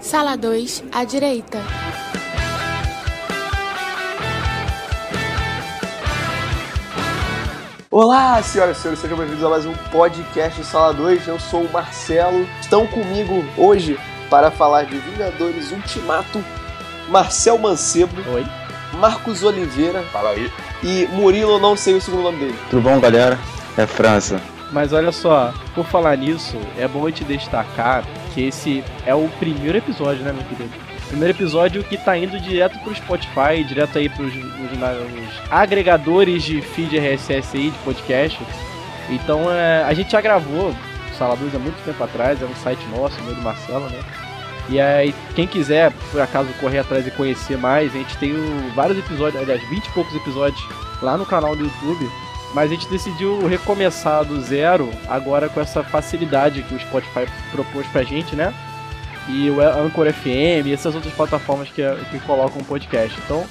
Sala 2, à direita. Olá, senhoras e senhores, sejam bem-vindos a mais um podcast Sala 2. Eu sou o Marcelo. Estão comigo hoje para falar de Vingadores Ultimato, Marcel Mancebo, Oi. Marcos Oliveira Fala aí. e Murilo, não sei o segundo nome dele. Tudo bom, galera? É França. Mas olha só, por falar nisso, é bom te destacar que esse é o primeiro episódio, né, meu querido? Primeiro episódio que tá indo direto pro Spotify, direto aí pros os, na- os agregadores de feed RSS aí, de podcast. Então é, a gente já gravou o Sala 2 há muito tempo atrás, é um site nosso, meu do Marcelo, né? E aí, quem quiser, por acaso, correr atrás e conhecer mais, a gente tem o- vários episódios, aliás, 20 e poucos episódios lá no canal do YouTube. Mas a gente decidiu recomeçar do zero agora com essa facilidade que o Spotify propôs pra gente, né? E o Anchor FM e essas outras plataformas que, que colocam o podcast. Então,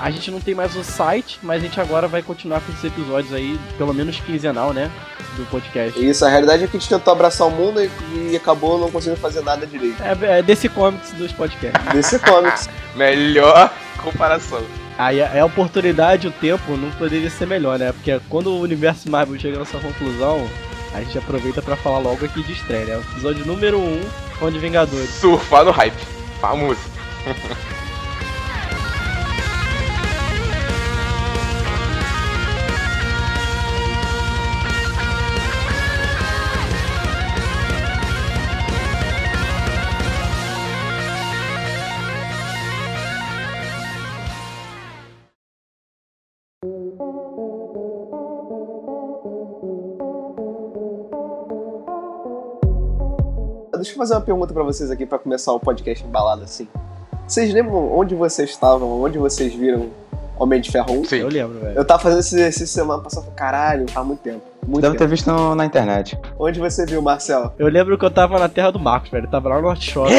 a gente não tem mais o site, mas a gente agora vai continuar com esses episódios aí, pelo menos quinzenal, né? Do podcast. Isso, a realidade é que a gente tentou abraçar o mundo e, e acabou não conseguindo fazer nada direito. É, é desse comics dos podcasts. Desse comics. Melhor comparação. Aí a, a oportunidade, o tempo, não poderia ser melhor, né? Porque quando o universo Marvel chega nessa conclusão, a gente aproveita pra falar logo aqui de estreia, né? O episódio número 1, um, Fã de Vingadores. Surfar no hype. Famoso. Deixa eu fazer uma pergunta pra vocês aqui pra começar o podcast embalado assim. Vocês lembram onde vocês estavam, onde vocês viram Homem de Ferro 1? Sim. Eu lembro, velho. Eu tava fazendo esse exercício semana passada, falei, caralho, faz muito tempo. Muito Deve ter tempo. visto no- na internet. Onde você viu, Marcel? Eu lembro que eu tava na terra do Marcos, velho. Eu tava lá no Norte Shopping.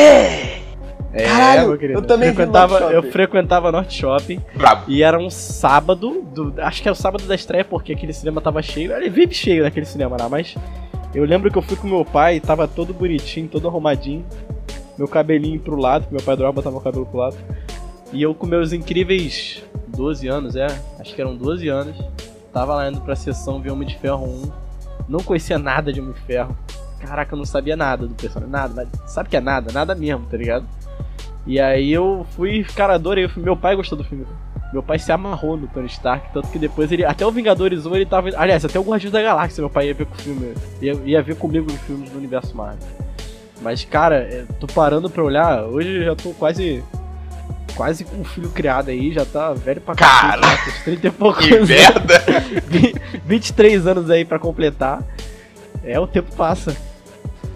É, Caralho, meu querido. eu também frequentava, Norte Eu frequentava Norte Shopping Brabo. e era um sábado, do- acho que era o sábado da estreia, porque aquele cinema tava cheio. Ele vive cheio naquele cinema lá, mas eu lembro que eu fui com meu pai, tava todo bonitinho, todo arrumadinho. Meu cabelinho pro lado, meu pai adorava botar meu cabelo pro lado. E eu com meus incríveis 12 anos, é, acho que eram 12 anos, tava lá indo pra sessão ver Homem de Ferro 1. Não conhecia nada de Homem de Ferro. Caraca, eu não sabia nada do personagem, nada. Sabe que é nada? Nada mesmo, tá ligado? E aí eu fui, cara, adorei. Meu pai gostou do filme. Meu pai se amarrou no Tony Stark, tanto que depois ele. Até o Vingadores 1 ele tava. Aliás, até o Guardiões da Galáxia meu pai ia ver com o filme. Ia, ia ver comigo os filmes do universo Marvel. Mas, cara, é, tô parando pra olhar. Hoje eu já tô quase. Quase com um filho criado aí, já tá velho pra Cara! cacete? Com 30 e poucos Que anos. merda. 23 anos aí pra completar. É, o tempo passa.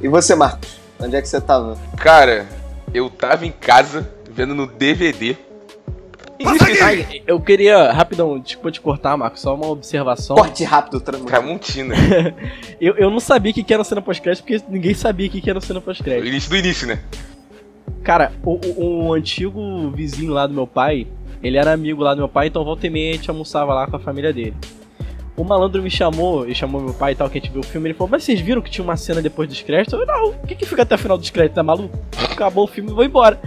E você, Marcos? Onde é que você tava? Cara, eu tava em casa vendo no DVD. Ai, eu queria, rapidão, desculpa te cortar, Marcos, só uma observação. Corte rápido, tramo. Tramontina. Eu, eu não sabia o que que era cena pós-crédito, porque ninguém sabia o que que era cena O pós-crédito. início do início, né? Cara, o, o, o antigo vizinho lá do meu pai, ele era amigo lá do meu pai, então volta e meia a gente almoçava lá com a família dele. O malandro me chamou, ele chamou meu pai e tal, que a gente viu o filme, ele falou, mas vocês viram que tinha uma cena depois dos créditos? Eu, não, o que que fica até o final dos créditos, tá maluco? Acabou o filme, vou embora.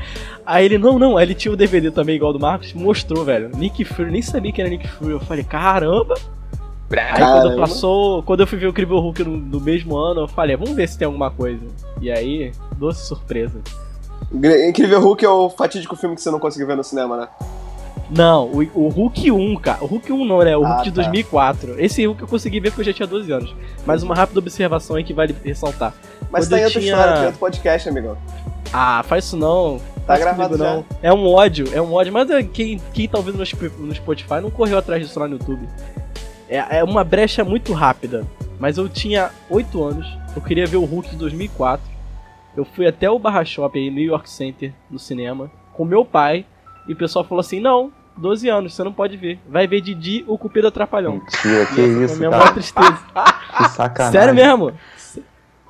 Aí ele, não, não, aí ele tinha o DVD também, igual do Marcos, mostrou, velho, Nick Fury, nem sabia que era Nick Fury, eu falei, caramba! Aí quando passou, quando eu fui ver o Incrível Hulk no, no mesmo ano, eu falei, vamos ver se tem alguma coisa. E aí, doce surpresa. Incrível Hulk é o fatídico filme que você não conseguiu ver no cinema, né? Não, o, o Hulk 1, cara. O Hulk 1 não, né? O Ah, Hulk de tá. 2004. Esse Hulk eu consegui ver porque eu já tinha 12 anos. Mas uma rápida observação aí que vale ressaltar. Mas Quando tem eu outra tinha- história, tem outro podcast, amigão. Ah, faz isso não. Tá Faz gravado comigo, não. É um ódio, é um ódio. Mas é, quem, quem tá ouvindo no Spotify não correu atrás disso lá no YouTube. É, é uma brecha muito rápida. Mas eu tinha 8 anos, eu queria ver o Hulk de 2004. Eu fui até o Barra Shop aí, New York Center, no cinema, com meu pai. E o pessoal falou assim: não, 12 anos, você não pode ver. Vai ver Didi, o Cupido Atrapalhão. Mentira, que isso, minha cara. maior tristeza. Que sacanagem. Sério mesmo?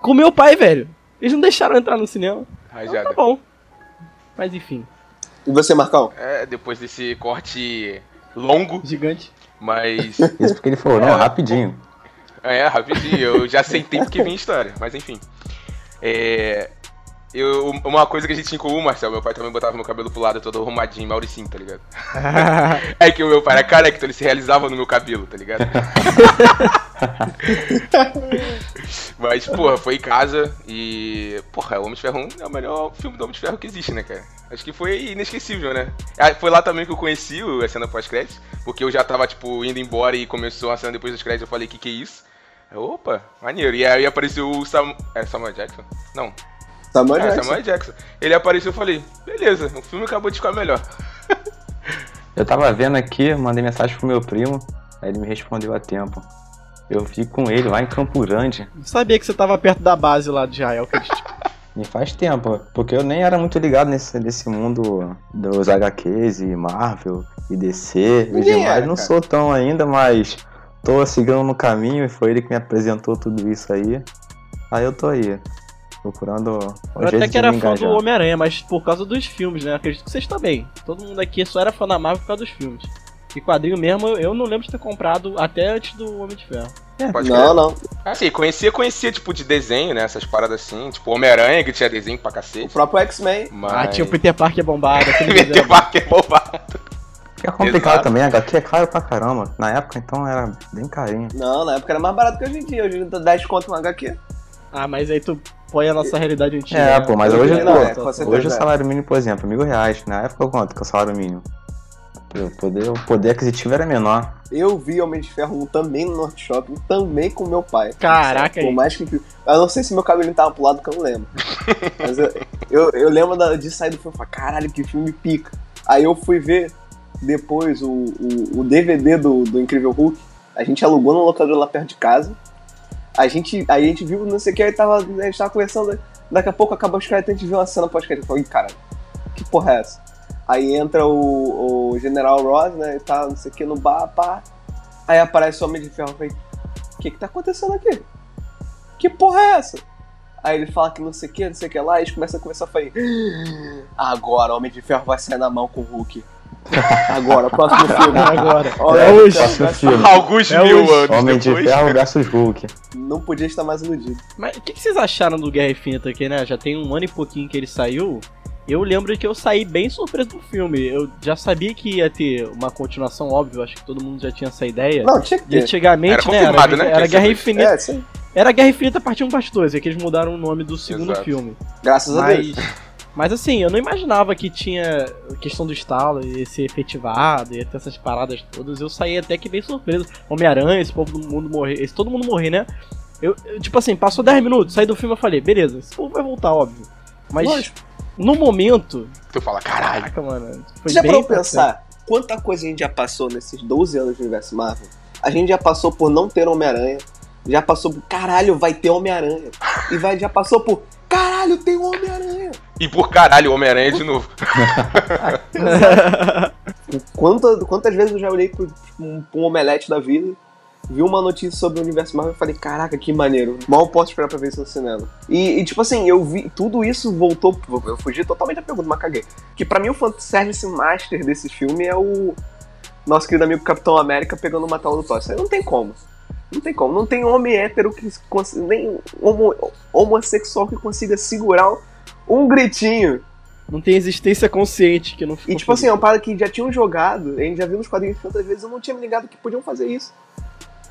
Com meu pai, velho. Eles não deixaram entrar no cinema. Então, tá bom. Mas enfim, E você, Marcão? É, depois desse corte longo, gigante. mas. Isso porque ele falou, não, É. rapidinho. É, rapidinho, eu já aceitei porque vinha história, mas enfim. É, Eu, uma coisa que a gente tinha em comum, Marcelo, meu pai também botava meu cabelo pro lado todo arrumadinho, Mauricinho, tá ligado? é que o meu pai era careca, então ele se realizava no meu cabelo, tá ligado? Mas, porra, foi em casa e. Porra, o Homem de Ferro 1 é o melhor filme do Homem de Ferro que existe, né, cara? Acho que foi inesquecível, né? Ah, Foi lá também que eu conheci a cena pós-crédito, porque eu já tava, tipo, indo embora e começou a cena depois dos créditos, eu falei, que que é isso? Eu, Opa, maneiro. E aí apareceu o Sam... É Samuel Jackson? Não, Samuel é Jackson. Samuel Jackson. Ele apareceu e eu falei, beleza, o filme acabou de ficar melhor. Eu tava vendo aqui, mandei mensagem pro meu primo, aí ele me respondeu a tempo. Eu vi com ele lá em Campo Grande. Não sabia que você tava perto da base lá de Israel, Cristian. E faz tempo, porque eu nem era muito ligado nesse, nesse mundo dos HQs e Marvel e DC e demais. era, não cara. sou tão ainda, mas tô seguindo no caminho e foi ele que me apresentou tudo isso aí. Aí eu tô aí, procurando um Eu jeito até de que era fã do. Homem-Aranha, mas por causa dos filmes, né? Acredito que vocês também. Todo mundo aqui só era fã da Marvel por causa dos filmes. E quadrinho mesmo, eu não lembro de ter comprado até antes do Homem de Ferro. Pode Não, não. Assim, conhecia, conhecia, tipo, de desenho, né? Essas paradas assim. Tipo, Homem-Aranha, que tinha desenho pra O cacete. próprio X-Men. Mas... Ah, tinha o Peter Parker bombado, aquele Peter. Parker é bobado. É complicado Exato. também, HQ é caro pra caramba. Na época então era bem carinho. Não, na época era mais barato que hoje em dia. Hoje em dia dá 10 conto no HQ. Ah, mas aí tu põe a nossa realidade antiga. É, né? pô, mas Hoje hoje, não, pô, é, hoje o salário mínimo, por exemplo, mil reais. Na época quanto que é o salário mínimo? O poder, o poder aquisitivo era menor. Eu vi Homem de Ferro 1 também no Norte Shopping, também com meu pai. Caraca, Por aí. mais que. Eu não sei se meu cabelo tava pro lado que eu não lembro. Mas eu, eu, eu lembro da- de sair do filme e falar, caralho, que filme pica. Aí eu fui ver depois o, o, o DVD do, do Incrível Hulk. A gente alugou no locador lá perto de casa. A gente, a gente viu, não sei o que, aí tava, a gente tava conversando. Daqui a pouco acabou os créditos, a gente viu uma cena pós-crédito. Falei, cara, que porra é essa? Aí entra o, o General Ross, né, e tá, não sei o que, no bar, pá. Aí aparece o Homem de Ferro. Eu falei, o que que tá acontecendo aqui? Que porra é essa? Aí ele fala que não sei o que, não sei o que lá, e eles começam a conversar, eu falei, "Ah, agora o Homem de Ferro vai sair na mão com o Hulk. Agora, o próximo filme. Agora. Olha, É hoje. cara, Próximo filme. Alguns É mil hoje. anos Homem de. Ferro versus Hulk. Não podia estar mais iludido. Mas o que, que vocês acharam do Guerra Infinita aqui, né? Já tem um ano e pouquinho que ele saiu. Eu lembro que eu saí bem surpreso do filme. Eu já sabia que ia ter uma continuação, óbvio, acho que todo mundo já tinha essa ideia. Não, tinha que E ter. antigamente, Era né? Era, né, era Guerra. Infinita. É, sim. Era Guerra Infinita parte 1 parte 2, é que eles mudaram o nome do segundo Exato. filme. Graças a Deus. Mas, assim, eu não imaginava que tinha questão do estalo ia ser efetivado, ia ter essas paradas todas. Eu saí até que bem surpreso. Homem-Aranha, esse povo do mundo morrer, esse todo mundo morrer, né? Eu, eu, tipo assim, passou 10 minutos, saí do filme e falei, beleza, esse povo vai voltar, óbvio. Mas Lógico. no momento, Tu fala, caralho. caraca, mano, foi Você já parou pensar quanta coisa a gente já passou nesses 12 anos do universo Marvel? A gente já passou por não ter Homem-Aranha, já passou por caralho, vai ter Homem-Aranha. E vai, já passou por caralho, tem um Homem-Aranha. E por caralho, o Homem-Aranha de novo. Quanta, quantas vezes eu já olhei pro, um, pra um omelete da vida, vi uma notícia sobre o universo Marvel e falei, caraca, que maneiro. Mal posso esperar pra ver isso no cinema. E, e, tipo assim, eu vi, tudo isso voltou, eu fugi totalmente da pergunta, mas caguei. Que pra mim o fanservice master desse filme é o nosso querido amigo Capitão América pegando uma tela do Thor. Isso aí não tem como. Não tem como. Não tem homem hétero que nem homo, homossexual que consiga segurar um gritinho Não tem existência consciente que não ficou e tipo assim, é uma parada que já tinham jogado, a gente já viu nos quadrinhos tantas vezes, eu não tinha me ligado que podiam fazer isso.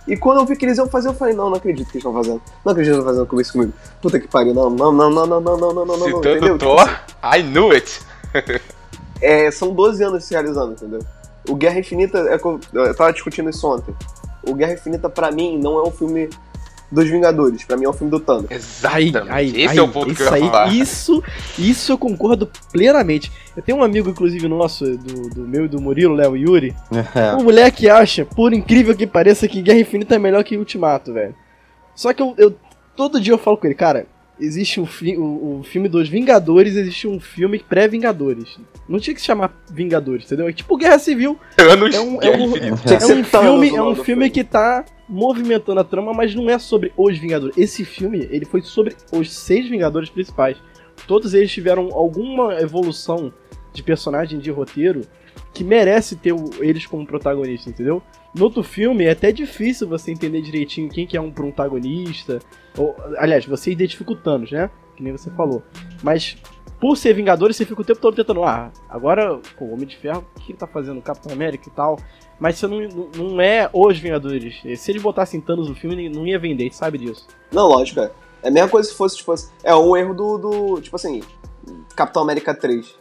E quando eu vi que eles iam fazer, eu falei, não, não acredito que eles estão fazendo. Não acredito que eles estão fazendo com isso comigo. Puta que pariu, não, não, não, não, não, não, não, não, não, não, Citando entendeu? Thor, Tipo assim, I knew it. é, são 12 anos se realizando, entendeu? O Guerra Infinita, é eu, eu tava discutindo isso ontem. O Guerra Infinita, pra mim, não é um filme dos Vingadores, pra mim é um filme do Thanos. Aí, Exatamente. aí, Esse aí, é o ponto que eu isso ia aí, falar. Isso, isso eu concordo plenamente. Eu tenho um amigo, inclusive, nosso, do, do meu e do Murilo, Léo Yuri. É. O moleque acha, por incrível que pareça, que Guerra Infinita é melhor que Ultimato, velho. Só que eu, eu- todo dia eu falo com ele, cara, existe um fi, o, o filme dos Vingadores, existe um filme pré-Vingadores. Não tinha que se chamar Vingadores, entendeu? É tipo Guerra Civil. Anos É um- é um-. Tinha que É um filme, o é um filme que tá movimentando a trama, mas não é sobre os Vingadores. Esse filme, ele foi sobre os seis Vingadores principais. Todos eles tiveram alguma evolução de personagem, de roteiro, que merece ter eles como protagonista, entendeu? No outro filme é até difícil você entender direitinho quem que é um protagonista. Ou, aliás, você identifica o Thanos, né? que nem você falou. Mas por ser Vingadores, você fica o tempo todo tentando, ah, agora, pô, o Homem de Ferro, o que ele tá fazendo? Capitão América e tal. Mas você não, não é os Vingadores. Se eles botassem Thanos no filme, não ia vender, sabe disso. Não, lógico, é. É a mesma coisa se fosse, tipo assim, é um erro do, do tipo assim, Capitão América 3.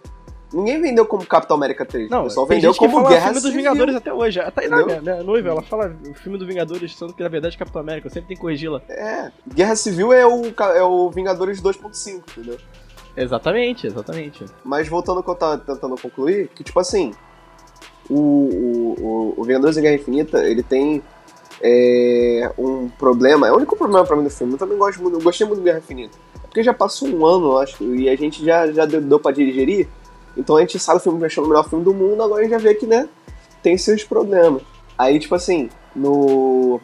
Ninguém vendeu como Capitão América 3. Não, o tem vendeu como fala Guerra filme dos Civil. Vingadores até hoje. Até Entendeu? minha, minha noiva, ela fala o filme dos Vingadores, sendo que na verdade é Capitão América. Eu sempre tenho que corrigi-la. É, Guerra Civil é o, é o Vingadores 2.5, entendeu? Exatamente, exatamente. Mas voltando ao que eu tava tentando concluir, que tipo assim, o, o, o, Vingadores Guerra Infinita, ele tem é, um problema, é o único problema pra mim do filme, eu também gosto muito, eu gostei muito do Guerra Infinita. É porque já passou um ano, acho, e a gente já, já deu, deu pra digerir, então a gente sabe o filme achou o melhor filme do mundo, agora a gente já vê que, né, tem seus problemas. Aí, tipo assim, no...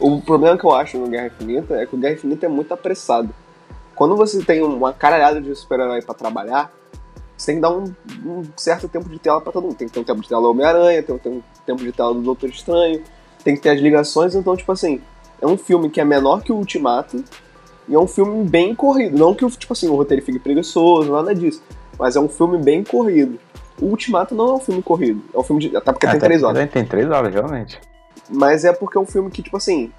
O problema que eu acho no Guerra Infinita é que o Guerra Infinita é muito apressado. Quando você tem uma caralhada de super-herói pra trabalhar, você tem que dar um, um certo tempo de tela pra todo mundo. Tem que ter um tempo de tela do Homem-Aranha, tem que ter um tempo de tela do Doutor Estranho, tem que ter as ligações. Então, tipo assim, é um filme que é menor que o Ultimato e é um filme bem corrido. Não que, tipo assim, o roteiro fique preguiçoso, nada disso. Mas é um filme bem corrido. O Ultimato não é um filme corrido. É um filme de. Até porque tem Até três horas. Tem três horas, realmente. Mas é porque é um filme que, tipo assim,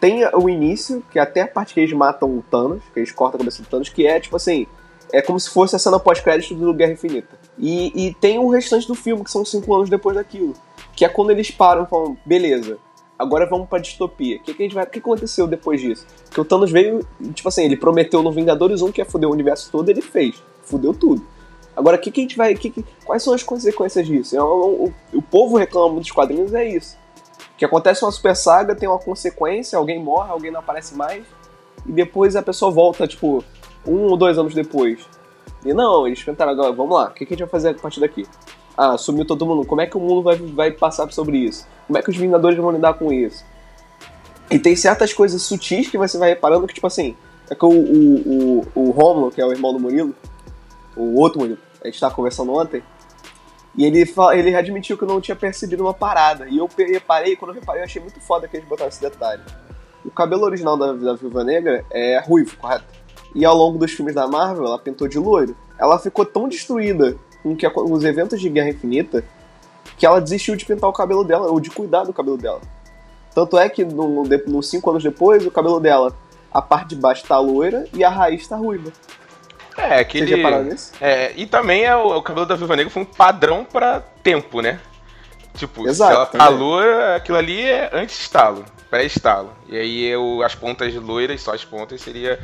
tem o início, que é até a parte que eles matam o Thanos, que eles cortam a cabeça do Thanos, que é, tipo assim, é como se fosse a cena pós-crédito do Guerra Infinita. E, e tem o restante do filme, que são cinco anos depois daquilo. Que é quando eles param e falam, beleza, agora vamos pra distopia. O que, que, a gente vai, o que aconteceu depois disso? Porque o Thanos veio, tipo assim, ele prometeu no Vingadores 1 que ia foder o universo todo, ele fez. Fudeu tudo. Agora, o que, que a gente vai. que que- quais são as consequências disso? É, o, o- o povo reclama dos quadrinhos, é isso. Que acontece uma super saga, tem uma consequência, alguém morre, alguém não aparece mais, e depois a pessoa volta, tipo, um ou dois anos depois. E não, eles tentaram agora, vamos lá, o que, a gente vai fazer a partir daqui? Ah, sumiu todo mundo, como é que o mundo vai, vai passar sobre isso? Como é que os Vingadores vão lidar com isso? E tem certas coisas sutis que você vai reparando que, tipo assim, é que o, o, o, o Romulo, que é o irmão do Murilo, o outro Murilo, a gente tava conversando ontem, e ele, ele admitiu que eu não tinha percebido uma parada. E eu reparei, quando eu reparei, eu achei muito foda que eles botaram esse detalhe. O cabelo original da, da Viúva Negra é ruivo, correto? E ao longo dos filmes da Marvel, ela pintou de loiro. Ela ficou tão destruída com que, a- os eventos de Guerra Infinita que ela desistiu de pintar o cabelo dela, ou de cuidar do cabelo dela. Tanto é que no, no, nos cinco anos depois, o cabelo dela, a parte de baixo tá loira e a raiz tá ruiva. É, aquele. É, e também é o, o cabelo da Viúva Negra foi um padrão pra tempo, né? Tipo, Exato, se ela tá também. loira, aquilo ali é anti-estalo, pré-estalo. E aí eu, as pontas loiras, só as pontas, seria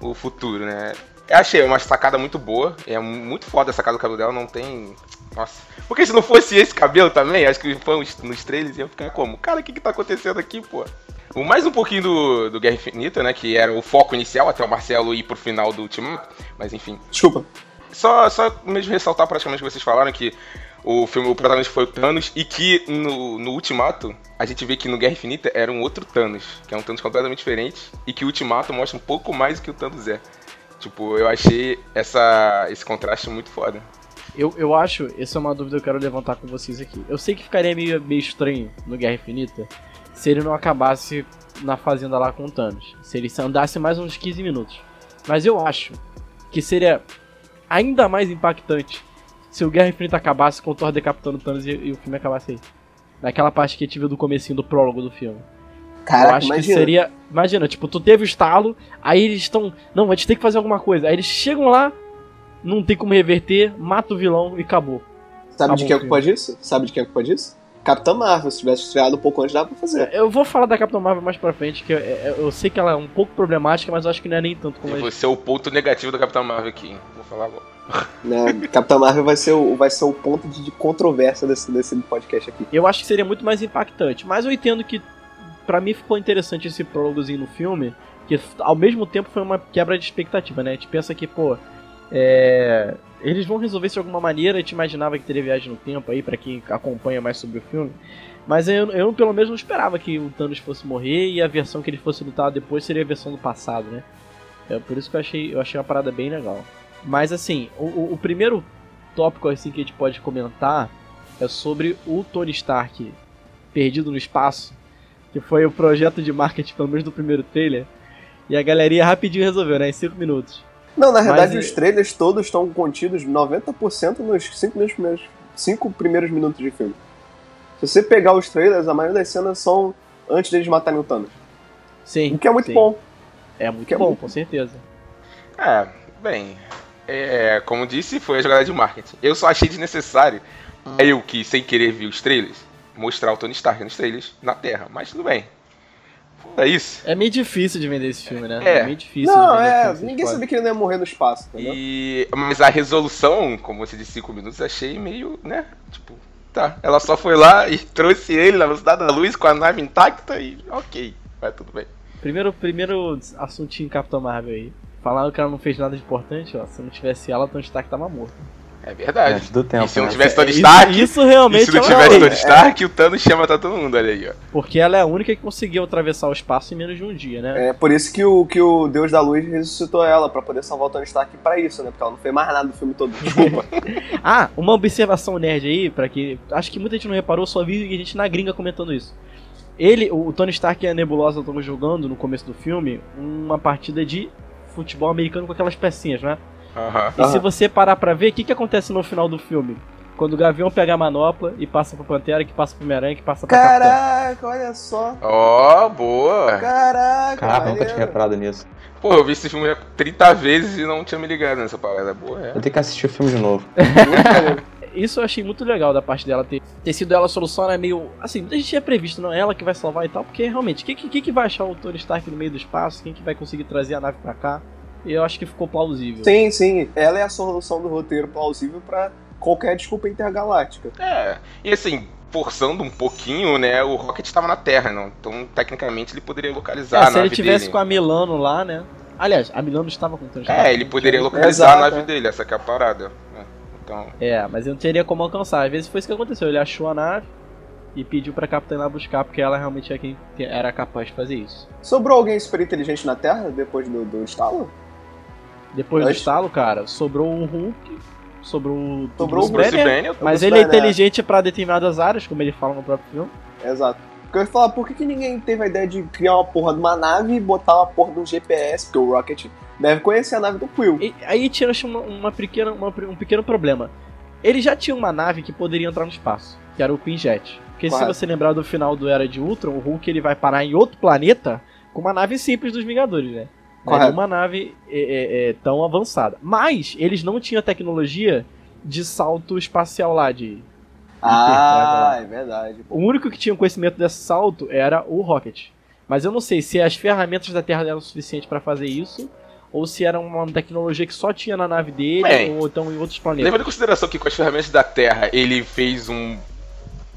o futuro, né? Eu achei uma sacada muito boa, é muito foda a sacada do cabelo dela, não tem. Nossa. Porque se não fosse esse cabelo também, acho que os fãs nos trailers iam ficar como? Cara, o que que tá acontecendo aqui, pô? O mais um pouquinho do, do Guerra Infinita, né? Que era o foco inicial, até o Marcelo ir pro final do Ultimato. Mas enfim, Desculpa. só, só mesmo ressaltar praticamente o que vocês falaram que o filme, o protagonista foi o Thanos e que no, no Ultimato a gente vê que no Guerra Infinita era um outro Thanos, que é um Thanos completamente diferente e que o Ultimato mostra um pouco mais do que o Thanos é. Tipo, eu achei essa, esse contraste muito foda. Eu, eu acho, essa é uma dúvida que eu quero levantar com vocês aqui. Eu sei que ficaria meio, meio estranho no Guerra Infinita se ele não acabasse na fazenda lá com o Thanos. Se ele andasse mais uns 15 minutos. Mas eu acho que seria ainda mais impactante se o Guerra Infinita acabasse com o Thor decapitando o Thanos e, e o filme acabasse aí. Naquela parte que viu do comecinho do prólogo do filme. eu Caraca, acho imagina. que seria. Imagina, tipo, tu teve o estalo, aí eles estão. Não, a gente tem que fazer alguma coisa. Aí eles chegam lá, não tem como reverter, mata o vilão e acabou. Sabe Tá de quem é culpa disso? Sabe de quem é culpa disso? Capitã Marvel. Se tivesse estreado um pouco antes, dava pra fazer. Eu vou falar da Capitã Marvel mais pra frente, que eu, eu- eu sei que ela é um pouco problemática, mas eu acho que não é nem tanto como gente... ser o ponto negativo da Capitã Marvel aqui. hein? Vou falar agora. Né? Capitã Marvel vai ser, o, vai ser o ponto de, de controvérsia desse, desse podcast aqui. Eu acho que seria muito mais impactante, mas eu entendo que pra mim ficou interessante esse prólogozinho no filme, que ao mesmo tempo foi uma quebra de expectativa, né? A gente pensa que, pô, é... eles vão resolver isso de alguma maneira, a gente imaginava que teria viagem no tempo aí, pra quem acompanha mais sobre o filme. Mas eu, eu pelo menos não esperava que o Thanos fosse morrer e a versão que ele fosse lutar depois seria a versão do passado, né? É por isso que eu achei, eu achei uma parada bem legal. Mas assim, o, o- o primeiro tópico assim que a gente pode comentar é sobre o Tony Stark perdido no espaço, que foi o projeto de marketing, pelo menos do primeiro trailer, e a galeria rapidinho resolveu, né? Em 5 minutos. Não, na verdade, Mas, os trailers todos estão contidos 90% nos 5 primeiros, cinco primeiros minutos de filme. Se você pegar os trailers, a maioria das cenas são antes deles matarem o Thanos. Sim. O que é muito sim. bom. É muito que é bom, muito com certeza. É, bem. É, como disse, foi a jogada de marketing. Eu só achei desnecessário, eu que sem querer vi os trailers, mostrar o Tony Stark nos trailers na Terra. Mas tudo bem. É isso. É meio difícil de vender esse filme, né? É. meio difícil. Não, é. esse Ninguém sabia que ele não ia morrer no espaço, entendeu? E, mas a resolução, como você disse, 5 minutos, achei meio, né? Tipo, tá. Ela só foi lá e trouxe ele na velocidade da luz com a nave intacta e ok, vai tudo bem. Primeiro, primeiro assuntinho Capitão Marvel aí. Falaram que ela não fez nada de importante, ó. Se não tivesse ela, Tony Stark tava morto. É verdade. Antes do tempo, e se não né? tivesse Tony É, isso- Stark, Isso, realmente e se não ela tivesse fez. Tony Stark, o Thanos chama pra todo mundo, olha aí, ó. Porque ela é a única que conseguiu atravessar o espaço em menos de um dia, né? É por isso que o, que o Deus da Luz ressuscitou ela, pra poder salvar o Tony Stark pra isso, né? Porque ela não fez mais nada do filme todo. Desculpa. Ah, uma observação nerd aí, para que. Acho que muita gente não reparou, só vi a gente na gringa comentando isso. Ele, o Tony Stark e a Nebulosa estão jogando no começo do filme uma partida de futebol americano com aquelas pecinhas, né? Aham. E se você parar pra ver, o que, que acontece no final do filme? Quando o Gavião pega a manopla e passa pro Pantera, que passa pro Homem-Aranha, que passa pra Capitão. Caraca, olha só. Ó, boa. Caraca, Caraca, eu nunca tinha reparado nisso. Pô, eu vi esse filme 30 vezes e não tinha me ligado nessa parada. Boa, é. Eu tenho que assistir o filme de novo. Isso eu achei muito legal da parte dela ter, ter sido ela a solução, né? Meio. Assim, muita gente tinha previsto, não é ela que vai salvar e tal, porque realmente, quem que, que, que vai achar o Tony Stark no meio do espaço? Quem que vai conseguir trazer a nave pra cá? E eu acho que ficou plausível. Sim, sim. Ela é a solução do roteiro plausível pra qualquer desculpa intergaláctica. É. E assim, forçando um pouquinho, né? O Rocket estava na Terra, não. Então, tecnicamente, ele poderia localizar É, a se nave ele tivesse dele. com a Milano lá, né? Aliás, a Milano estava com o Stark. É, ele poderia localizar Exato, a nave é. dele, essa que é a parada. É. Então, É, mas eu não teria como alcançar. Às vezes foi isso que aconteceu. Ele achou a nave e pediu pra Capitã ir lá buscar, porque ela realmente é quem era capaz de fazer isso. Sobrou alguém super inteligente na Terra depois do, do estalo? Depois do estalo, cara, sobrou o Hulk, sobrou o Sobrou o Bruce Bruce Banner, Banner, mas Bruce ele é Banner, inteligente pra determinadas áreas, como ele fala no próprio filme. Exato. Porque eu ia falar, por que, que ninguém teve a ideia de criar uma porra de uma nave e botar uma porra de um GPS? Porque o Rocket deve conhecer a nave do Quill. E aí tinha uma, uma pequena, uma- um pequeno problema. Ele já tinha uma nave que poderia entrar no espaço, que era o Quinjet. Porque Correto. se você lembrar do final do Era de Ultron, o Hulk ele vai parar em outro planeta com uma nave simples dos Vingadores, né? Não é Correto. uma nave é, é, é, tão avançada. Mas eles não tinham tecnologia de salto espacial lá, de Ah, é verdade. O único que tinha conhecimento desse salto era o Rocket. Mas eu não sei se as ferramentas da Terra eram suficientes pra fazer isso, ou se era uma tecnologia que só tinha na nave dele, Bem, ou então em outros planetas. levando em consideração que com as ferramentas da Terra ele fez um